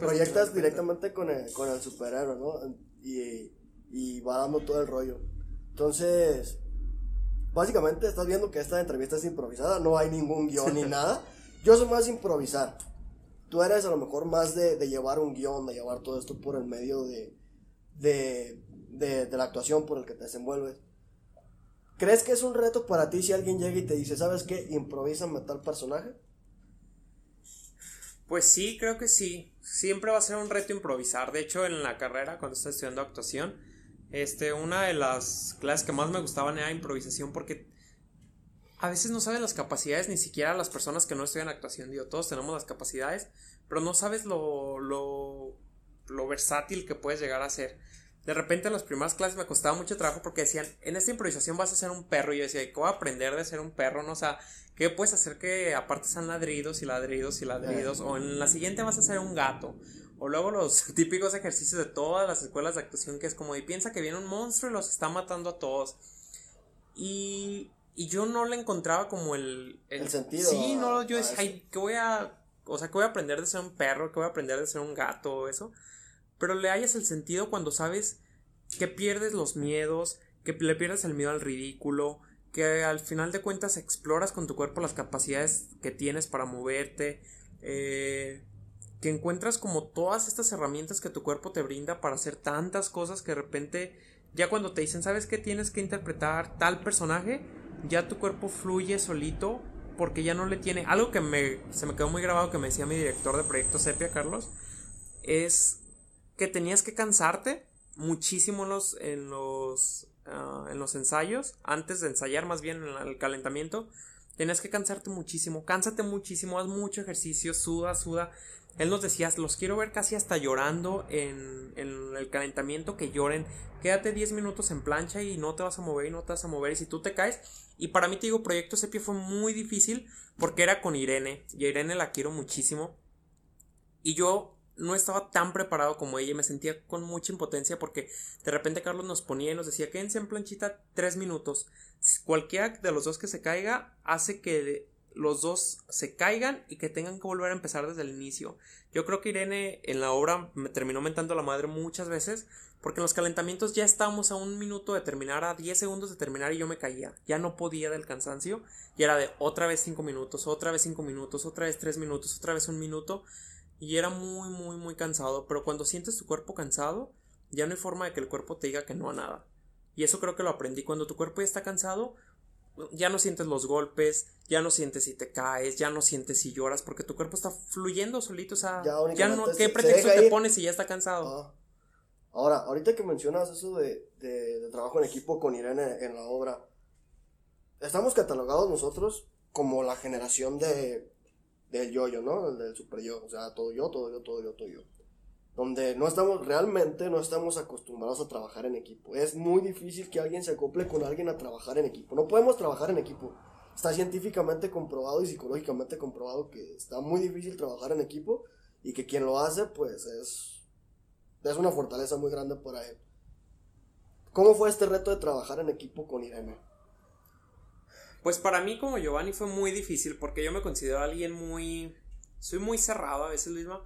te directamente con el, con el superhéroe, ¿no? Y, y va dando todo el rollo. Entonces, básicamente estás viendo que esta entrevista es improvisada, no hay ningún guion ni nada. Yo soy más improvisar. Tú eres a lo mejor más de, de llevar un guion, de llevar todo esto por el medio de, de, de, de la actuación por el que te desenvuelves. ¿Crees que es un reto para ti si alguien llega y te dice, ¿sabes qué? Improvísame tal personaje. Pues sí, creo que sí. Siempre va a ser un reto improvisar. De hecho, en la carrera, cuando estaba estudiando actuación, este, una de las clases que más me gustaban era improvisación porque a veces no sabes las capacidades, ni siquiera las personas que no estudian actuación. Digo, todos tenemos las capacidades, pero no sabes lo, lo, lo versátil que puedes llegar a ser. De repente en las primeras clases me costaba mucho trabajo porque decían, en esta improvisación vas a ser un perro. Y yo decía, ¿qué voy a aprender de ser un perro? No, o sea, ¿qué puedes hacer que aparte sean ladridos y ladridos y ladridos? O en la siguiente vas a ser un gato. O luego los típicos ejercicios de todas las escuelas de actuación que es como, y piensa que viene un monstruo y los está matando a todos. Y, y yo no le encontraba como el... El sentido Sí, no, yo decía, ay, ¿qué voy a... O sea, ¿qué voy a aprender de ser un perro? ¿Qué voy a aprender de ser un gato? Eso pero le hallas el sentido cuando sabes que pierdes los miedos, que le pierdas el miedo al ridículo, que al final de cuentas exploras con tu cuerpo las capacidades que tienes para moverte, eh, que encuentras como todas estas herramientas que tu cuerpo te brinda para hacer tantas cosas que de repente ya cuando te dicen, ¿sabes qué tienes que interpretar tal personaje? Ya tu cuerpo fluye solito porque ya no le tiene... Algo que me, se me quedó muy grabado que me decía mi director de proyecto Sepia, Carlos, es que tenías que cansarte muchísimo en los, en los, ah, en los ensayos, antes de ensayar más bien en el calentamiento, tenías que cansarte muchísimo, cánsate muchísimo, haz mucho ejercicio, suda, suda. Él nos decía, los quiero ver casi hasta llorando en, en el calentamiento, que lloren, quédate 10 minutos en plancha y no te vas a mover y no te vas a mover. Y si tú te caes, y para mí te digo, Proyecto Sepia fue muy difícil porque era con Irene, y Irene la quiero muchísimo, y yo no estaba tan preparado como ella y me sentía con mucha impotencia porque de repente Carlos nos ponía y nos decía quédense en planchita tres minutos. Cualquiera de los dos que se caiga hace que los dos se caigan y que tengan que volver a empezar desde el inicio. Yo creo que Irene en la obra me terminó mentando la madre muchas veces porque en los calentamientos ya estábamos a un minuto de terminar, a 10 segundos de terminar y yo me caía. Ya no podía del cansancio y era de otra vez 5 minutos, otra vez 5 minutos, otra vez 3 minutos, otra vez un minuto y era muy, muy, muy cansado. Pero cuando sientes tu cuerpo cansado, ya no hay forma de que el cuerpo te diga que no a nada. Y eso creo que lo aprendí. Cuando tu cuerpo ya está cansado, ya no sientes los golpes, ya no sientes si te caes, ya no sientes si lloras, porque tu cuerpo está fluyendo solito. O sea, ya, no, ¿qué pretexto te pones si ya está cansado? Ah. Ahora, ahorita que mencionas eso de, de, trabajo en equipo con Irene en la obra, estamos catalogados nosotros como la generación de del yo-yo, ¿no? El del super yo, o sea, todo yo, todo yo, todo yo, todo yo. Donde no estamos, realmente no estamos acostumbrados a trabajar en equipo. Es muy difícil que alguien se acople con alguien a trabajar en equipo. No podemos trabajar en equipo. Está científicamente comprobado y psicológicamente comprobado que está muy difícil trabajar en equipo y que quien lo hace, pues es, es una fortaleza muy grande para él. ¿Cómo fue este reto de trabajar en equipo con Irene? Pues para mí como Giovanni fue muy difícil porque yo me considero alguien muy... Soy muy cerrado a veces mismo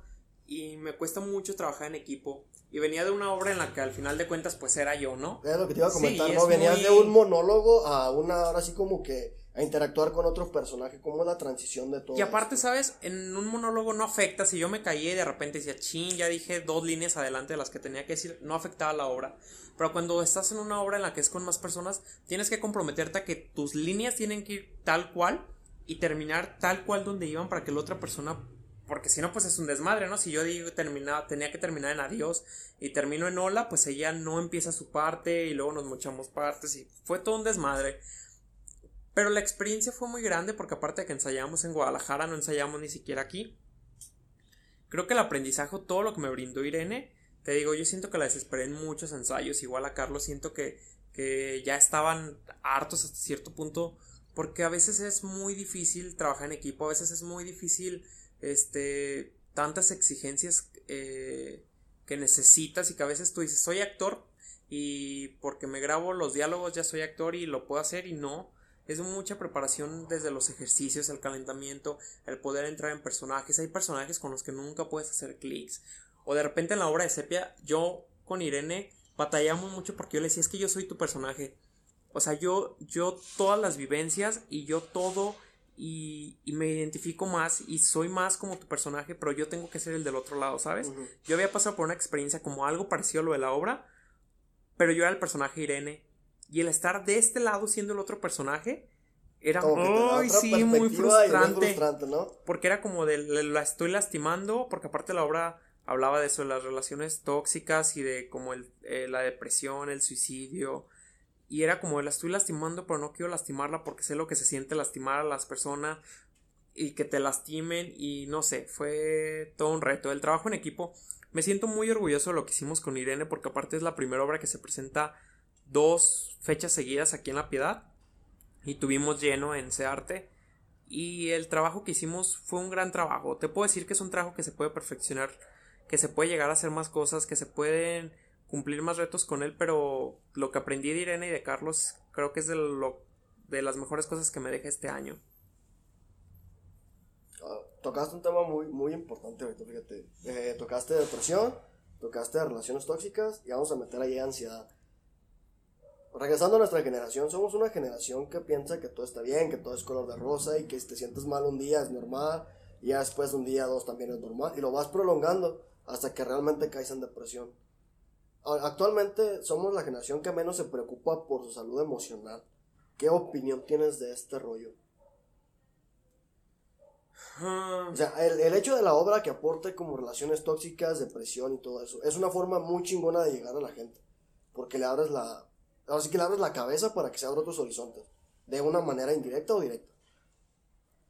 y me cuesta mucho trabajar en equipo. Y venía de una obra en la que al final de cuentas pues era yo, ¿no? Es lo que te iba a comentar, ¿no? Venías de un monólogo a una hora así como que a interactuar con otros personajes, ¿cómo es la transición de todo? Y aparte, ¿sabes? En un monólogo no afecta, si yo me caí y de repente decía, chin, ya dije dos líneas adelante de las que tenía que decir, no afectaba la obra. Pero cuando estás en una obra en la que es con más personas, tienes que comprometerte a que tus líneas tienen que ir tal cual y terminar tal cual donde iban para que la otra persona porque si no, pues es un desmadre, ¿no? Si yo digo terminaba, tenía que terminar en adiós y termino en hola, pues ella no empieza su parte y luego nos mochamos partes y fue todo un desmadre. Pero la experiencia fue muy grande porque aparte de que ensayamos en Guadalajara, no ensayamos ni siquiera aquí. Creo que el aprendizaje, todo lo que me brindó Irene, te digo, yo siento que la desesperé en muchos ensayos, igual a Carlos siento que, que ya estaban hartos hasta cierto punto, porque a veces es muy difícil trabajar en equipo, a veces es muy difícil, este, tantas exigencias eh, que necesitas y que a veces tú dices, soy actor y porque me grabo los diálogos ya soy actor y lo puedo hacer y no, es mucha preparación desde los ejercicios, el calentamiento, el poder entrar en personajes. Hay personajes con los que nunca puedes hacer clics. O de repente en la obra de Sepia, yo con Irene batallamos mucho porque yo le decía, es que yo soy tu personaje. O sea, yo, yo todas las vivencias y yo todo y, y, me identifico más y soy más como tu personaje, pero yo tengo que ser el del otro lado, ¿sabes? Yo había pasado por una experiencia como algo parecido a lo de la obra, pero yo era el personaje Irene y el estar de este lado siendo el otro personaje era muy, sí, muy frustrante. Porque era como de la estoy lastimando, porque aparte la obra hablaba de eso, de las relaciones tóxicas y de como el, eh, la depresión, el suicidio. Y era como la estoy lastimando, pero no quiero lastimarla porque sé lo que se siente lastimar a las personas y que te lastimen. Y no sé, fue todo un reto. El trabajo en equipo, me siento muy orgulloso de lo que hicimos con Irene porque aparte es la primera obra que se presenta dos fechas seguidas aquí en La Piedad y tuvimos lleno en Searte y el trabajo que hicimos fue un gran trabajo. Te puedo decir que es un trabajo que se puede perfeccionar, que se puede llegar a hacer más cosas, que se pueden cumplir más retos con él, pero lo que aprendí de Irene y de Carlos creo que es de, lo, de las mejores cosas que me deja este año. Ah, tocaste un tema muy, muy importante, fíjate. Eh, tocaste depresión, tocaste relaciones tóxicas y vamos a meter ahí ansiedad regresando a nuestra generación, somos una generación que piensa que todo está bien, que todo es color de rosa y que si te sientes mal un día es normal y ya después de un día, dos también es normal y lo vas prolongando hasta que realmente caes en depresión. Actualmente somos la generación que menos se preocupa por su salud emocional. ¿Qué opinión tienes de este rollo? O sea, el, el, hecho de la obra que aporte como relaciones tóxicas, depresión y todo eso, es una forma muy chingona de llegar a la gente. Porque le abres la. Ahora sí que le abres la cabeza para que se abran otros horizontes. De una manera indirecta o directa.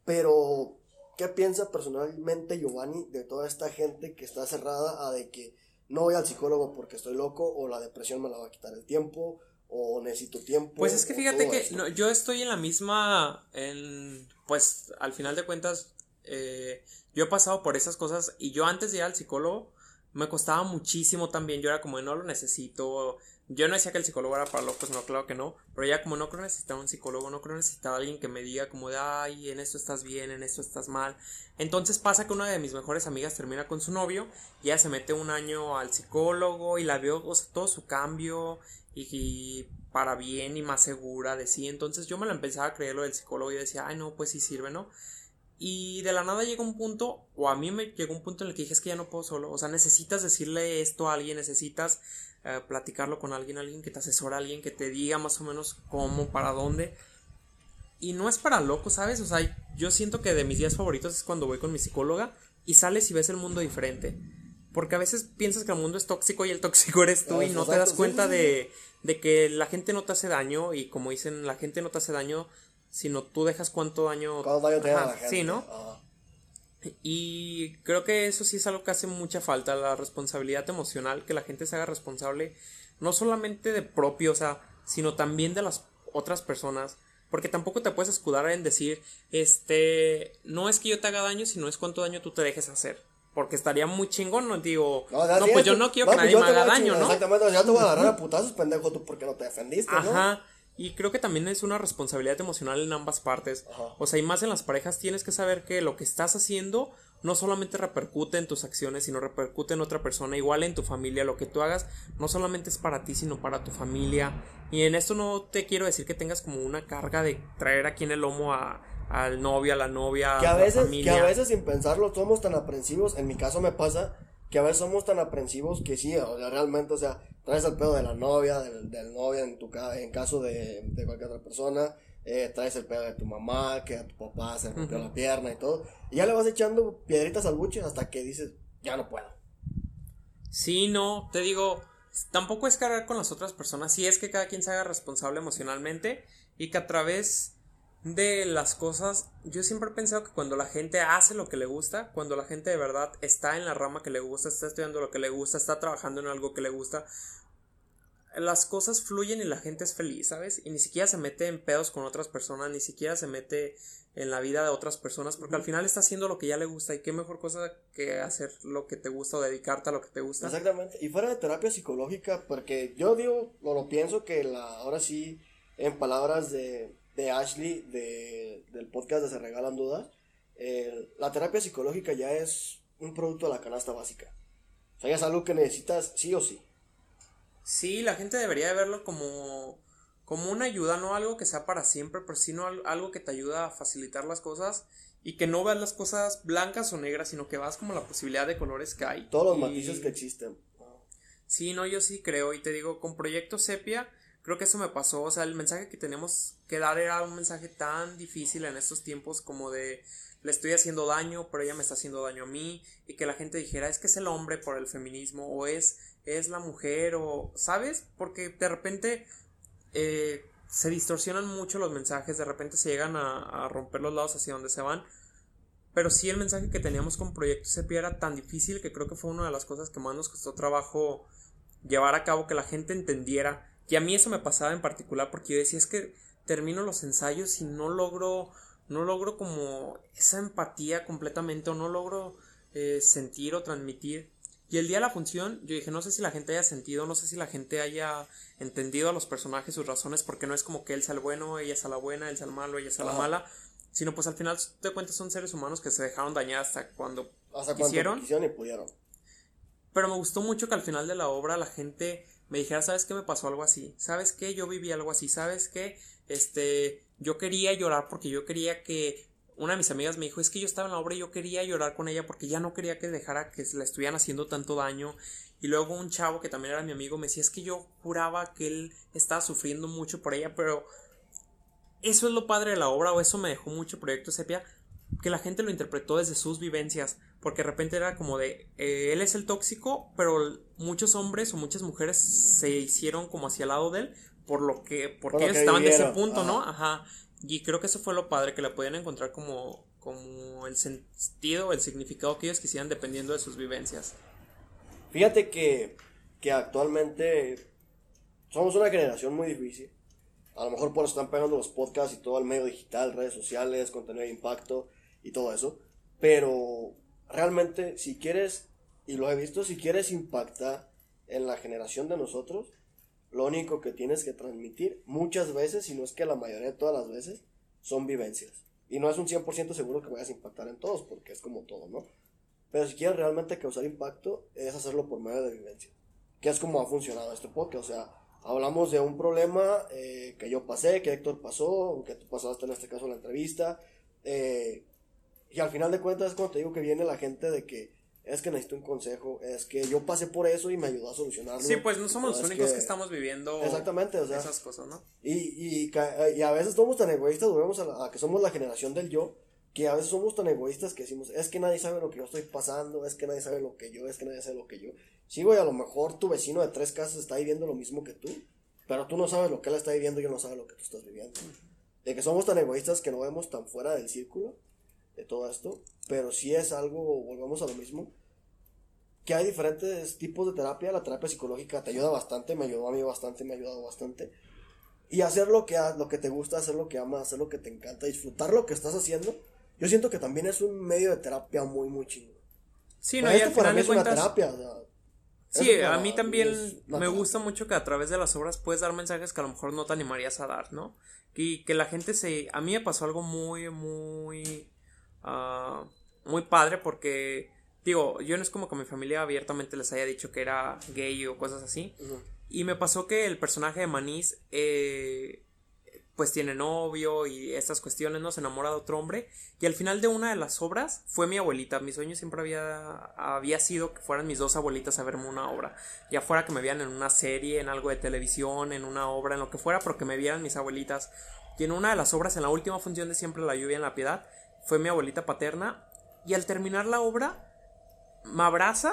Pero, ¿qué piensa personalmente Giovanni de toda esta gente que está cerrada a de que no voy al psicólogo porque estoy loco o la depresión me la va a quitar el tiempo o necesito tiempo? Pues es que fíjate que yo estoy en la misma. En, pues al final de cuentas eh, yo he pasado por esas cosas y yo antes de ir al psicólogo me costaba muchísimo también. Yo era como, no lo necesito. Yo no decía que el psicólogo era para locos, no, claro que no. Pero ya como no creo necesitar un psicólogo, no creo necesitar a alguien que me diga como de, ay, en esto estás bien, en esto estás mal. Entonces pasa que una de mis mejores amigas termina con su novio, y ella se mete un año al psicólogo y la veo, todo su cambio y, y, para bien y más segura de sí. Entonces yo me la empezaba a creer lo del psicólogo y decía, ay, no, pues sí sirve, ¿no? Y de la nada llega un punto, o a mí me llegó un punto en el que dije es que ya no puedo solo. O sea, necesitas decirle esto a alguien, necesitas eh, platicarlo con alguien, alguien que te asesora, alguien que te diga más o menos cómo, para dónde. Y no es para loco, ¿sabes? O sea, yo siento que de mis días favoritos es cuando voy con mi psicóloga y sales y ves el mundo diferente. Porque a veces piensas que el mundo es tóxico y el tóxico eres tú y no te das cuenta de, de que la gente no te hace daño y como dicen, la gente no te hace daño sino tú dejas cuánto daño. Cuánto daño te da la gente. Sí, ¿no? Y creo que eso sí es algo que hace mucha falta, la responsabilidad emocional, que la gente se haga responsable no solamente de propio, o sea, sino también de las otras personas. Porque tampoco te puedes escudar en decir, este, no es que yo te haga daño, sino es cuánto daño tú te dejes hacer. Porque estaría muy chingón, no digo, no, pues yo no quiero que pues nadie me haga daño, ¿no? Exactamente, ya te voy a agarrar a putazos, pendejo, tú porque no te defendiste, ¿no? Y creo que también es una responsabilidad emocional en ambas partes. O sea, y más en las parejas tienes que saber que lo que estás haciendo no solamente repercute en tus acciones, sino repercute en otra persona, igual en tu familia. Lo que tú hagas no solamente es para ti, sino para tu familia. Y en esto no te quiero decir que tengas como una carga de traer aquí en el lomo a, al novio, a la novia, que a, veces, la familia. Que a veces sin pensarlo somos tan aprensivos, en mi caso me pasa, que a veces somos tan aprensivos que sí, o sea, realmente, o sea, traes el pedo de la novia, del, del novio en, tu, en caso de, de cualquier otra persona, eh, traes el pedo de tu mamá, que a tu papá se rompió la pierna y todo, y ya le vas echando piedritas al buche hasta que dices, ya no puedo. Sí, no, te digo, tampoco es cargar con las otras personas, sí es que cada quien se haga responsable emocionalmente y que a través de las cosas, yo siempre he pensado que cuando la gente hace lo que le gusta, cuando la gente de verdad está en la rama que le gusta, está estudiando lo que le gusta, está trabajando en algo que le gusta, las cosas fluyen y la gente es feliz, ¿sabes? Y ni siquiera se mete en pedos con otras personas, ni siquiera se mete en la vida de otras personas, porque al final está haciendo lo que ya le gusta y qué mejor cosa que hacer lo que te gusta o dedicarte a lo que te gusta. Exactamente, y fuera de terapia psicológica, porque yo digo, o lo pienso que la, ahora sí, en palabras de de Ashley de, del podcast de Se Regalan Dudas, la terapia psicológica ya es un producto de la canasta básica. O sea, ya es algo que necesitas sí o sí. Sí, la gente debería de verlo como, como una ayuda, no algo que sea para siempre, pero sino algo que te ayuda a facilitar las cosas y que no veas las cosas blancas o negras, sino que vas como la posibilidad de colores que hay. Todos los matices que existen. Sí, no, yo sí creo y te digo, con Proyecto Sepia creo que eso me pasó, o sea, el mensaje que tenemos que dar era un mensaje tan difícil en estos tiempos como de le estoy haciendo daño, pero ella me está haciendo daño a mí, y que la gente dijera, es que es el hombre por el feminismo, o es, es la mujer, o, ¿sabes? Porque de repente eh, se distorsionan mucho los mensajes, de repente se llegan a, romper los lados hacia donde se van, pero sí el mensaje que teníamos con Proyecto Sepia era tan difícil que creo que fue una de las cosas que más nos costó trabajo llevar a cabo, que la gente entendiera y a mí eso me pasaba en particular porque yo decía es que termino los ensayos y no logro, no logro como esa empatía completamente o no logro eh, sentir o transmitir. Y el día de la función, yo dije, no sé si la gente haya sentido, no sé si la gente haya entendido a los personajes, sus razones, porque no es como que él sea el bueno, ella sea la buena, él sea el malo, ella sea la mala, sino pues al final te cuentas son seres humanos que se dejaron dañar hasta cuando hasta quisieron. y pudieron. Pero me gustó mucho que al final de la obra la gente me dijera, ¿sabes qué me pasó algo así? ¿Sabes qué? Yo viví algo así, ¿sabes qué? Este, yo quería llorar porque yo quería que una de mis amigas me dijo, es que yo estaba en la obra y yo quería llorar con ella porque ya no quería que dejara que le estuvieran haciendo tanto daño. Y luego un chavo que también era mi amigo me decía, es que yo juraba que él estaba sufriendo mucho por ella, pero eso es lo padre de la obra, o eso me dejó mucho Proyecto Sepia, que la gente lo interpretó desde sus vivencias, porque de repente era como de, eh, él es el tóxico, pero muchos hombres o muchas mujeres se hicieron como hacia el lado de él, por lo que, porque ellos estaban en ese punto, ¿no? Ajá. Y creo que eso fue lo padre, que le podían encontrar como, como el sentido, el significado que ellos quisieran dependiendo de sus vivencias. Fíjate que, que actualmente somos una generación muy difícil. A lo mejor por eso están pegando los podcasts y todo el medio digital, redes sociales, contenido de impacto y todo eso. Pero realmente, si quieres, y lo he visto, si quieres impactar en la generación de nosotros, lo único que tienes que transmitir muchas veces, si no es que la mayoría de todas las veces, son vivencias. Y no es un 100% seguro que vayas a impactar en todos, porque es como todo, ¿no? Pero si quieres realmente causar impacto, es hacerlo por medio de vivencias. Que es como ha funcionado este podcast. O sea, hablamos de un problema eh, que yo pasé, que Héctor pasó, que tú pasaste en este caso la entrevista. Eh, y al final de cuentas es cuando te digo que viene la gente de que es que necesito un consejo, es que yo pasé por eso y me ayudó a solucionarlo. Sí, pues no somos los únicos que, estamos viviendo exactamente, o sea, esas cosas, ¿no? Y, y, y a veces somos tan egoístas, volvemos a, que somos la generación del yo, que a veces somos tan egoístas que decimos, es que nadie sabe lo que yo estoy pasando, es que nadie sabe lo que yo, es que nadie sabe lo que yo. Sí, güey, a lo mejor tu vecino de tres casas está viviendo lo mismo que tú, pero tú no sabes lo que él está viviendo y él no sabe lo que tú estás viviendo. De que somos tan egoístas que no vemos tan fuera del círculo de todo esto, pero sí es algo, volvemos a lo mismo, que hay diferentes tipos de terapia. La terapia psicológica te ayuda bastante, me ayudó a mí bastante, me ha ayudado bastante. Y hacer lo que, lo que te gusta, hacer lo que amas, hacer lo que te encanta, disfrutar lo que estás haciendo. Yo siento que también es un medio de terapia muy, muy chido. Sí, no, y al final es una terapia. sí, a mí también me gusta mucho que a través de las obras puedes dar mensajes que a lo mejor no te animarías a dar, ¿no? Y que la gente se... A mí me pasó algo muy, muy... Ah, muy padre porque Digo, yo no es como que mi familia abiertamente les haya dicho que era gay o cosas así. Y me pasó que el personaje de Manís, eh, pues tiene novio y estas cuestiones, ¿no? Se enamora de otro hombre. Y al final de una de las obras fue mi abuelita. Mi sueño siempre había, había sido que fueran mis dos abuelitas a verme una obra. Ya fuera que me vieran en una serie, en algo de televisión, en una obra, en lo que fuera, pero que me vieran mis abuelitas. Y en una de las obras, en la última función de Siempre la lluvia en la piedad, fue mi abuelita paterna. Y al terminar la obra, me abraza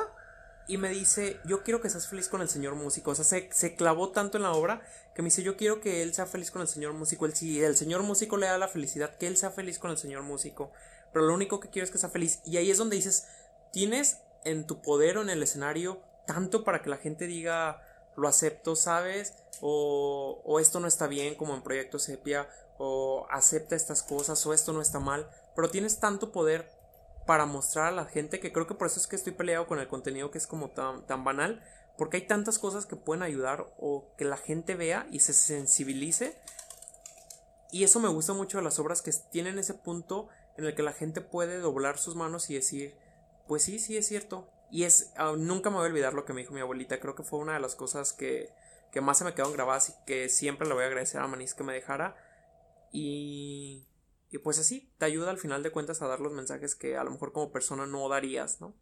y me dice, yo quiero que seas feliz con el señor músico. O sea, se, clavó tanto en la obra que me dice, yo quiero que él sea feliz con el señor músico. Él, si el señor músico le da la felicidad, que él sea feliz con el señor músico. Pero lo único que quiero es que sea feliz. Y ahí es donde dices, tienes en tu poder o en el escenario tanto para que la gente diga, lo acepto, ¿sabes? O, o esto no está bien como en Proyecto Sepia, o acepta estas cosas, o esto no está mal. Pero tienes tanto poder para mostrar a la gente que creo que por eso es que estoy peleado con el contenido que es como tan, tan banal porque hay tantas cosas que pueden ayudar o que la gente vea y se sensibilice. Y eso me gusta mucho de las obras que tienen ese punto en el que la gente puede doblar sus manos y decir pues sí, sí es cierto y es ah, nunca me voy a olvidar lo que me dijo mi abuelita creo que fue una de las cosas que, que más se me quedaron grabadas y que siempre le voy a agradecer a Manís que me dejara. Y y pues así, te ayuda al final de cuentas a dar los mensajes que a lo mejor como persona no darías, ¿no?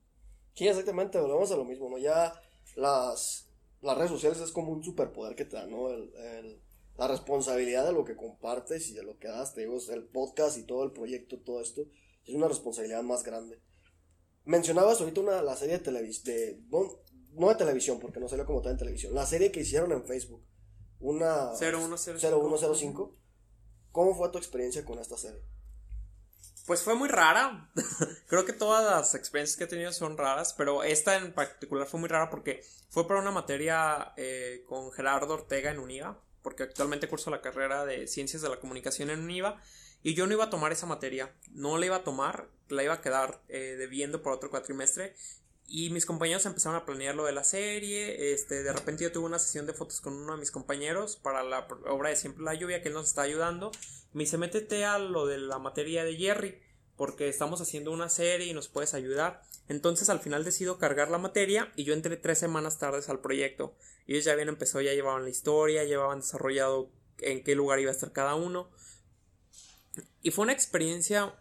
Sí, exactamente, volvemos a lo mismo, ¿no? Ya las, las redes sociales es como un superpoder que te da, ¿no? El, la responsabilidad de lo que compartes y de lo que das, te digo, el podcast y todo el proyecto, todo esto, es una responsabilidad más grande. Mencionabas ahorita una, la serie de televisión, no de televisión, porque no salió como tal en televisión, la serie que hicieron en Facebook, una 0105 ¿Cómo fue tu experiencia con esta serie? Pues fue muy rara. Creo que todas las experiencias que he tenido son raras, pero esta en particular fue muy rara porque fue para una materia eh, con Gerardo Ortega en UNIVA, porque actualmente curso la carrera de Ciencias de la Comunicación en UNIVA, y yo no iba a tomar esa materia, no la iba a tomar, la iba a quedar eh, debiendo por otro cuatrimestre, y mis compañeros empezaron a planear lo de la serie. Este, de repente yo tuve una sesión de fotos con uno de mis compañeros para la obra de Siempre la Lluvia, que él nos está ayudando. Me dice, métete a lo de la materia de Jerry. porque estamos haciendo una serie y nos puedes ayudar. Entonces al final decido cargar la materia y yo entré tres semanas tardes al proyecto. Ellos ya habían empezado, ya llevaban la historia, llevaban desarrollado en qué lugar iba a estar cada uno. Y fue una experiencia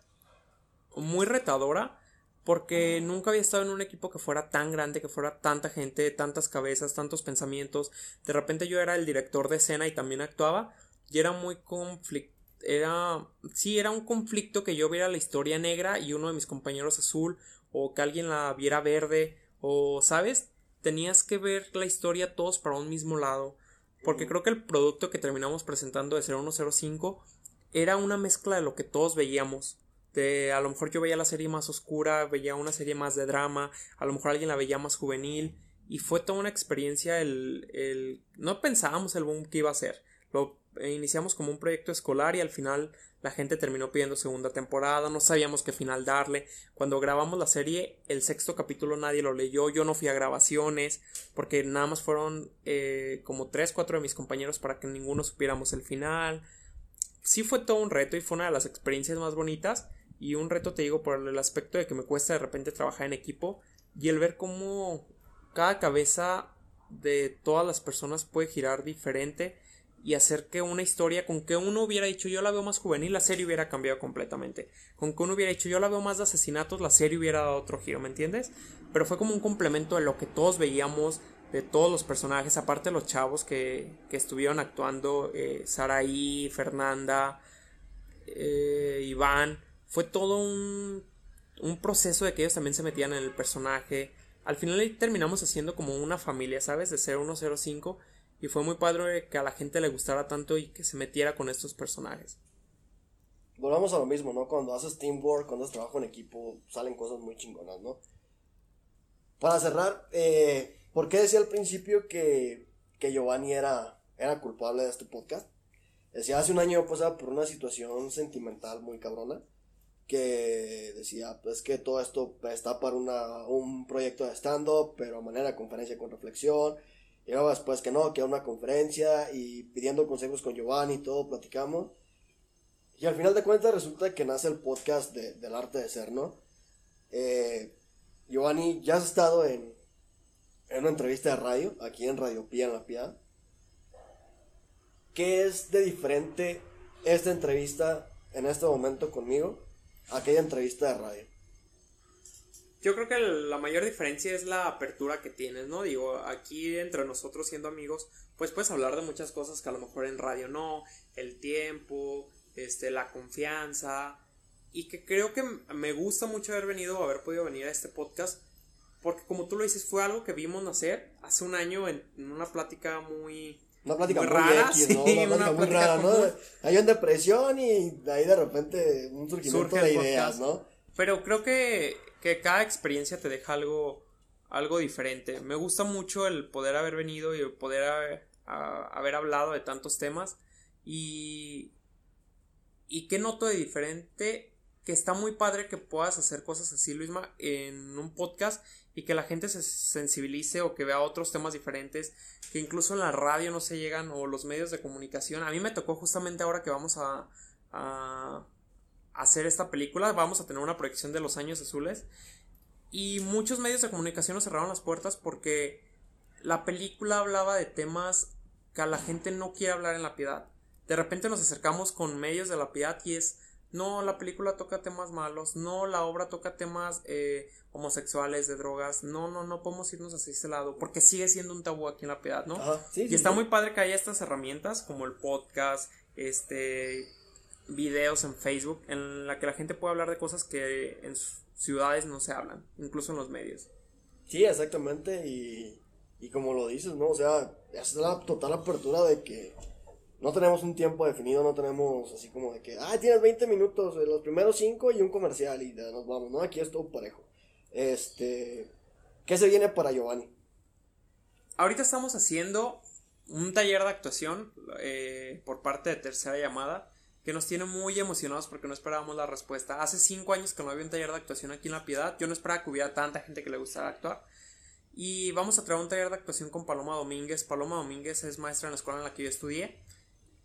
muy retadora porque nunca había estado en un equipo que fuera tan grande, que fuera tanta gente, tantas cabezas, tantos pensamientos. De repente yo era el director de escena y también actuaba y era muy conflicto. Era, sí, era un conflicto que yo viera la historia negra y uno de mis compañeros azul, o que alguien la viera verde, o, ¿sabes? Tenías que ver la historia todos para un mismo lado. Porque creo que el producto que terminamos presentando de 0105 era una mezcla de lo que todos veíamos. De, a lo mejor yo veía la serie más oscura, veía una serie más de drama, a lo mejor alguien la veía más juvenil. Y fue toda una experiencia el, el no pensábamos el boom que iba a ser. Lo iniciamos como un proyecto escolar y al final la gente terminó pidiendo segunda temporada, no sabíamos qué final darle. Cuando grabamos la serie, el sexto capítulo nadie lo leyó, yo no fui a grabaciones, porque nada más fueron eh, como tres, cuatro de mis compañeros para que ninguno supiéramos el final. Sí fue todo un reto y fue una de las experiencias más bonitas y un reto te digo por el aspecto de que me cuesta de repente trabajar en equipo y el ver cómo cada cabeza de todas las personas puede girar diferente y hacer que una historia con que uno hubiera dicho yo la veo más juvenil, la serie hubiera cambiado completamente. Con que uno hubiera dicho yo la veo más de asesinatos, la serie hubiera dado otro giro, ¿me entiendes? Pero fue como un complemento de lo que todos veíamos, de todos los personajes, aparte de los chavos que, que estuvieron actuando, eh, Saraí, Fernanda, eh, Iván, fue todo un, un proceso de que ellos también se metían en el personaje. Al final terminamos haciendo como una familia, ¿sabes? De 0105 y fue muy padre que a la gente le gustara tanto y que se metiera con estos personajes. Volvamos a lo mismo, ¿no? Cuando haces teamwork, cuando haces trabajo en equipo, salen cosas muy chingonas, ¿no? Para cerrar, eh, ¿por qué decía al principio que, que Giovanni era, era culpable de este podcast? Decía, hace un año pasaba por una situación sentimental muy cabrona, que decía, pues que todo esto está para una, un proyecto de stand-up, pero a manera de conferencia con reflexión, y luego después que no, que a una conferencia y pidiendo consejos con Giovanni y todo, platicamos. Y al final de cuentas resulta que nace el podcast de, del arte de ser, ¿no? Eh, Giovanni, ya has estado en, en una entrevista de radio, aquí en Radio Pía en La Pía. ¿Qué es de diferente esta entrevista en este momento conmigo aquella entrevista de radio? Yo creo que la mayor diferencia es la apertura que tienes, ¿no? Digo, aquí entre nosotros siendo amigos, pues puedes hablar de muchas cosas que a lo mejor en radio no, el tiempo, este, la confianza, y que creo que me gusta mucho haber venido, haber podido venir a este podcast, porque como tú lo dices, fue algo que vimos nacer hace un año en, una plática muy... Una plática muy, rara, ¿no? Una plática muy rara, ¿no? Hay una depresión y de ahí de repente un surgimiento de ideas, ¿no? Pero creo que que cada experiencia te deja algo, algo diferente. Me gusta mucho el poder haber venido y el poder haber, haber hablado de tantos temas. Y, y qué noto de diferente, que está muy padre que puedas hacer cosas así, Luisma, en un podcast y que la gente se sensibilice o que vea otros temas diferentes, que incluso en la radio no se llegan o los medios de comunicación. A mí me tocó justamente ahora que vamos a, a hacer esta película. Vamos a tener una proyección de Los Años Azules. Y muchos medios de comunicación nos cerraron las puertas porque la película hablaba de temas que a la gente no quiere hablar en la piedad. De repente nos acercamos con medios de la piedad y es, no, la película toca temas malos, no, la obra toca temas eh, homosexuales, de drogas, no, no, no podemos irnos hacia ese lado, porque sigue siendo un tabú aquí en la piedad, ¿no? y está muy padre que haya estas herramientas como el podcast, este, videos en Facebook en la que la gente puede hablar de cosas que en ciudades no se hablan, incluso en los medios. Sí, exactamente, y, y como lo dices, ¿no? O sea, es la total apertura de que no tenemos un tiempo definido, no tenemos así como de que, ah, tienes 20 minutos, eh, los primeros 5 y un comercial y nos vamos, ¿no? Aquí es todo parejo. Este, ¿qué se viene para Giovanni? Ahorita estamos haciendo un taller de actuación eh, por parte de Tercera Llamada que nos tiene muy emocionados porque no esperábamos la respuesta. Hace cinco años que no había un taller de actuación aquí en La Piedad, yo no esperaba que hubiera tanta gente que le gustara actuar. Y vamos a traer un taller de actuación con Paloma Domínguez. Paloma Domínguez es maestra en la escuela en la que yo estudié.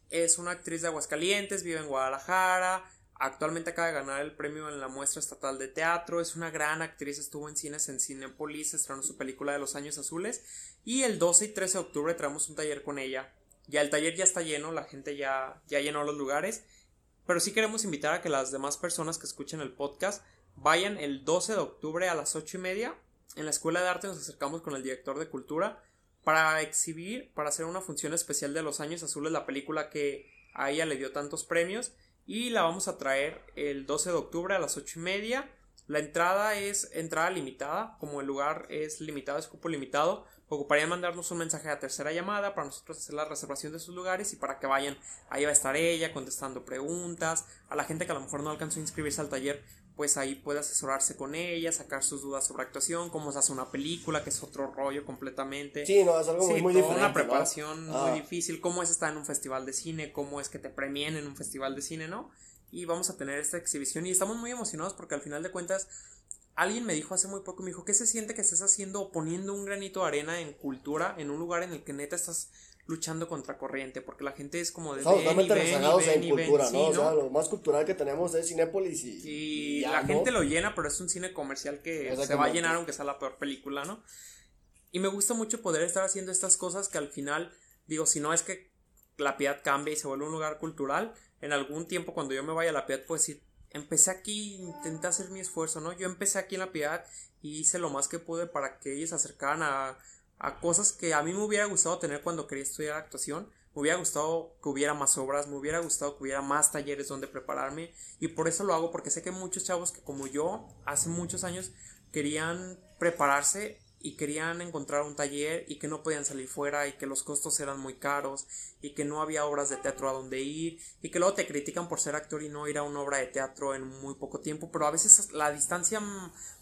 Es una actriz de Aguascalientes, vive en Guadalajara, Actualmente acaba de ganar el premio en la muestra estatal de teatro. Es una gran actriz, estuvo en cines en Cinepolis, estrenó su película de los años azules. Y el 12 y 13 de octubre traemos un taller con ella. Ya el taller ya está lleno, la gente ya, ya llenó los lugares. Pero sí queremos invitar a que las demás personas que escuchen el podcast vayan el 12 de octubre a las 8 y media. En la Escuela de Arte nos acercamos con el director de Cultura para exhibir, para hacer una función especial de Los Años Azules, la película que a ella le dio tantos premios. Y la vamos a traer el 12 de octubre a las 8 y media. La entrada es entrada limitada, como el lugar es limitado, es cupo limitado, ocuparían mandarnos un mensaje a tercera llamada para nosotros hacer la reservación de sus lugares y para que vayan, ahí va a estar ella contestando preguntas, a la gente que a lo mejor no alcanzó a inscribirse al taller, pues ahí puede asesorarse con ella, sacar sus dudas sobre actuación, cómo se hace una película, que es otro rollo completamente. Sí, no, es algo muy, muy diferente. Una preparación muy difícil, cómo es estar en un festival de cine, cómo es que te premien en un festival de cine, ¿no? Y vamos a tener esta exhibición y estamos muy emocionados porque al final de cuentas alguien me dijo hace muy poco, me dijo, ¿qué se siente que estés haciendo o poniendo un granito de arena en cultura en un lugar en el que neta estás luchando contra corriente, porque la gente es como de Estamos totalmente rezagados en cultura, ¿no? O sea, lo más cultural que tenemos es Cinépolis y... Y, la gente lo llena, pero es un cine comercial que se va a llenar aunque sea la peor película, ¿no? Y me gusta mucho poder estar haciendo estas cosas que al final, digo, si no es que la piedad cambie y se vuelve un lugar cultural, en algún tiempo cuando yo me vaya a la piedad, pues decir, empecé aquí, intenté hacer mi esfuerzo, ¿no? Yo empecé aquí en la piedad y hice lo más que pude para que ellos se acercaran a a cosas que a mí me hubiera gustado tener cuando quería estudiar actuación. Me hubiera gustado que hubiera más obras, me hubiera gustado que hubiera más talleres donde prepararme y por eso lo hago porque sé que muchos chavos que como yo hace muchos años querían prepararse y querían encontrar un taller y que no podían salir fuera y que los costos eran muy caros y que no había obras de teatro a donde ir y que luego te critican por ser actor y no ir a una obra de teatro en muy poco tiempo, pero a veces la distancia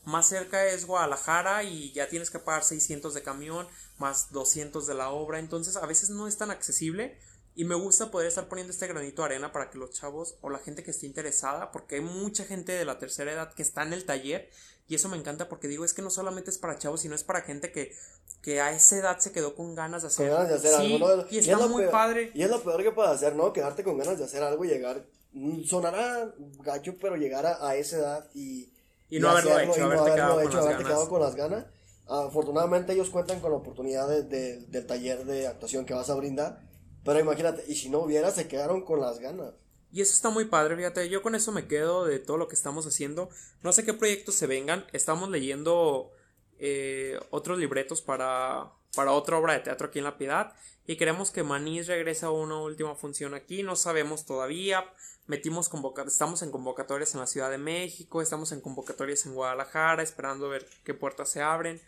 más cerca es Guadalajara y ya tienes que pagar 600 de camión más 200 de la obra, entonces a veces no es tan accesible y me gusta poder estar poniendo este granito de arena para que los chavos o la gente que esté interesada, porque hay mucha gente de la tercera edad que está en el taller y eso me encanta porque digo, es que no solamente es para chavos, sino es para gente que, que a esa edad se quedó con ganas de hacer, ganas de hacer algo, ¿no? Y está muy padre. Y es lo peor que puedes hacer, ¿no? Quedarte con ganas de hacer algo y llegar. Mm, sonará gacho, pero llegar a, esa edad y. Y no haberlo hecho, y no haberlo hecho, haberte quedado con las ganas. Afortunadamente ellos cuentan con la oportunidad de, del taller de actuación que vas a brindar. Pero imagínate, y si no hubiera, se quedaron con las ganas. Y eso está muy padre, fíjate, yo con eso me quedo de todo lo que estamos haciendo. No sé qué proyectos se vengan, estamos leyendo eh, otros libretos para, para otra obra de teatro aquí en La Piedad y queremos que Manís regrese a una última función aquí, no sabemos todavía, metimos estamos en convocatorias en la Ciudad de México, estamos en convocatorias en Guadalajara, esperando ver qué puertas se abren.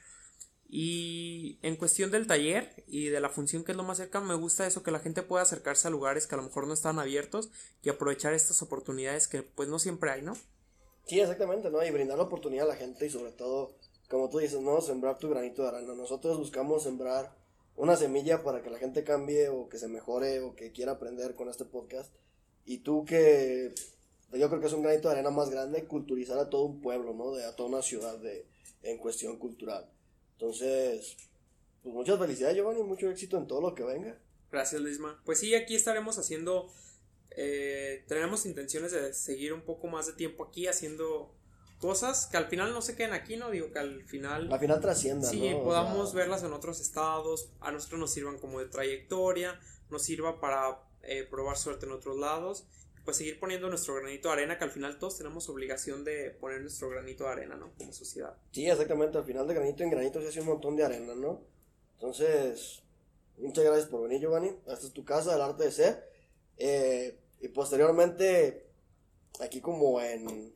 Y en cuestión del taller y de la función que es lo más cerca, me gusta eso, que la gente pueda acercarse a lugares que a lo mejor no están abiertos y aprovechar estas oportunidades que pues no siempre hay, ¿no? Sí, exactamente, ¿no? Y brindar la oportunidad a la gente y sobre todo, como tú dices, ¿no? Sembrar tu granito de arena. Nosotros buscamos sembrar una semilla para que la gente cambie o que se mejore o que quiera aprender con este podcast. Y tú que yo creo que es un granito de arena más grande, culturizar a todo un pueblo, ¿no? De, a toda una ciudad de, en cuestión cultural. Entonces, pues muchas felicidades, Giovanni, mucho éxito en todo lo que venga. Gracias, Lisma. Pues sí, aquí estaremos haciendo. Eh, tenemos intenciones de seguir un poco más de tiempo aquí haciendo cosas que al final no se queden aquí, ¿no? Digo que al final. Al final trasciendan. Sí, podamos verlas en otros estados, a nosotros nos sirvan como de trayectoria, nos sirva para eh, probar suerte en otros lados pues seguir poniendo nuestro granito de arena, que al final todos tenemos obligación de poner nuestro granito de arena, ¿no? Como sociedad. Sí, exactamente, al final de granito en granito se hace un montón de arena, ¿no? Entonces, muchas gracias por venir, Giovanni. Esta es tu casa, el arte de ser. Eh, y posteriormente, aquí como en,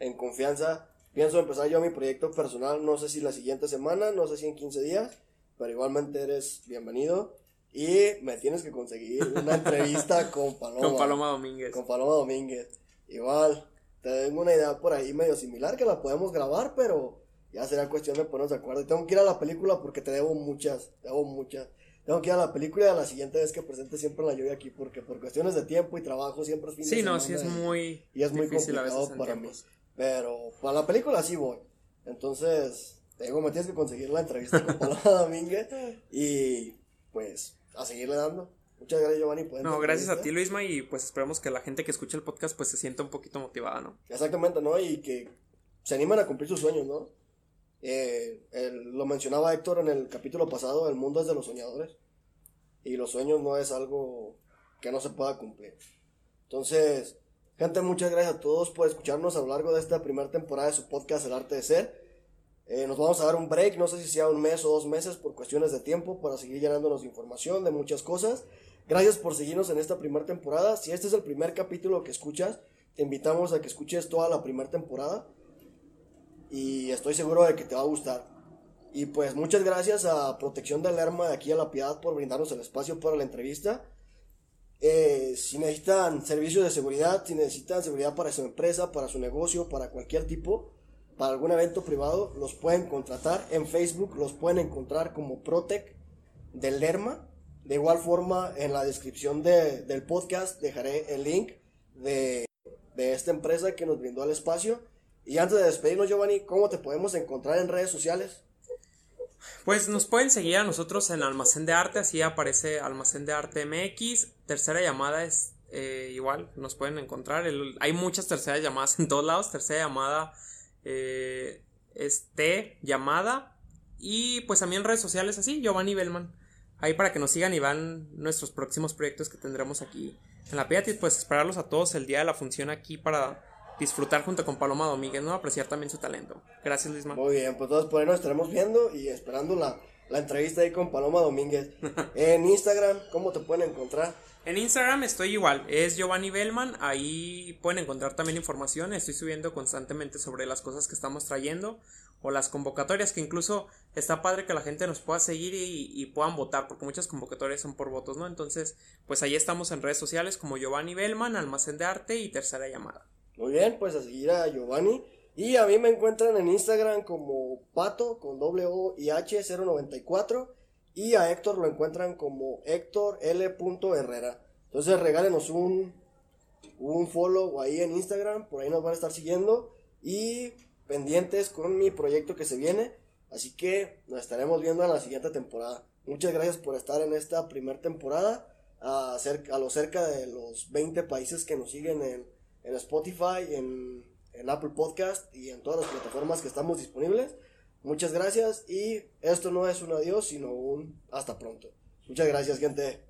en confianza, pienso empezar yo mi proyecto personal, no sé si la siguiente semana, no sé si en 15 días, pero igualmente eres bienvenido. Y me tienes que conseguir una entrevista con Paloma. Con Paloma Domínguez. Con Paloma Domínguez. Igual, tengo una idea por ahí medio similar que la podemos grabar, pero ya será cuestión de ponernos de acuerdo. tengo que ir a la película porque te debo muchas, debo muchas. Tengo que ir a la película y a la siguiente vez que presente siempre la lluvia aquí porque por cuestiones de tiempo y trabajo siempre es fin sí, de no, sí es muy y es muy complicado para mí. Pero para la película sí voy. Entonces, tengo me tienes que conseguir la entrevista con Paloma Domínguez y pues a seguirle dando. Muchas gracias, Giovanni. No, gracias a ti, Luisma, y pues esperamos que la gente que escuche el podcast pues se sienta un poquito motivada, ¿no? Exactamente, ¿no? Y que se animan a cumplir sus sueños, ¿no? Eh, lo mencionaba Héctor en el capítulo pasado, el mundo es de los soñadores. Y los sueños no es algo que no se pueda cumplir. Entonces, gente, muchas gracias a todos por escucharnos a lo largo de esta primera temporada de su podcast El Arte de Ser. Eh, nos vamos a dar un break, no sé si sea un mes o dos meses por cuestiones de tiempo para seguir llenándonos de información, de muchas cosas. Gracias por seguirnos en esta primera temporada. Si este es el primer capítulo que escuchas, te invitamos a que escuches toda la primera temporada y estoy seguro de que te va a gustar. Y pues muchas gracias a Protección del Lerma de aquí a La Piedad por brindarnos el espacio para la entrevista. Eh, si necesitan servicios de seguridad, si necesitan seguridad para su empresa, para su negocio, para cualquier tipo, para algún evento privado, los pueden contratar en Facebook, los pueden encontrar como Protec del Lerma. De igual forma, en la descripción del podcast dejaré el link de, de esta empresa que nos brindó el espacio y antes de despedirnos, Giovanni, ¿cómo te podemos encontrar en redes sociales? Pues nos pueden seguir a nosotros en Almacén de Arte, así aparece Almacén de Arte MX. Tercera llamada es eh, igual, nos pueden encontrar. hay muchas terceras llamadas en todos lados. Tercera llamada eh, es T llamada. Y pues también en redes sociales así, Giovanni Bellman. Ahí para que nos sigan y vean nuestros próximos proyectos que tendremos aquí en la. Y pues esperarlos a todos el día de la función aquí para disfrutar junto con Paloma Domínguez, ¿no? Apreciar también su talento. Gracias, Luisma. Muy bien, pues todos por ahí nos estaremos viendo y esperando la, entrevista ahí con Paloma Domínguez. en Instagram, ¿cómo te pueden encontrar? En Instagram estoy igual, es Giovanni Bellman, ahí pueden encontrar también información, estoy subiendo constantemente sobre las cosas que estamos trayendo o las convocatorias, que incluso está padre que la gente nos pueda seguir y, puedan votar, porque muchas convocatorias son por votos, ¿no? Entonces, pues ahí estamos en redes sociales como Giovanni Bellman, Almacén de Arte y Tercera Llamada. Muy bien, pues a seguir a Giovanni. Y a mí me encuentran en Instagram como Pato con O y H 094. Y a Héctor lo encuentran como Héctor L. Herrera. Entonces regálenos un, un follow ahí en Instagram. Por ahí nos van a estar siguiendo. Y pendientes con mi proyecto que se viene. Así que nos estaremos viendo en la siguiente temporada. Muchas gracias por estar en esta primera temporada. A, a lo cerca de los 20 países que nos siguen en en Spotify, en, en Apple Podcast y en todas las plataformas que estamos disponibles. Muchas gracias y esto no es un adiós, sino un hasta pronto. Muchas gracias, gente.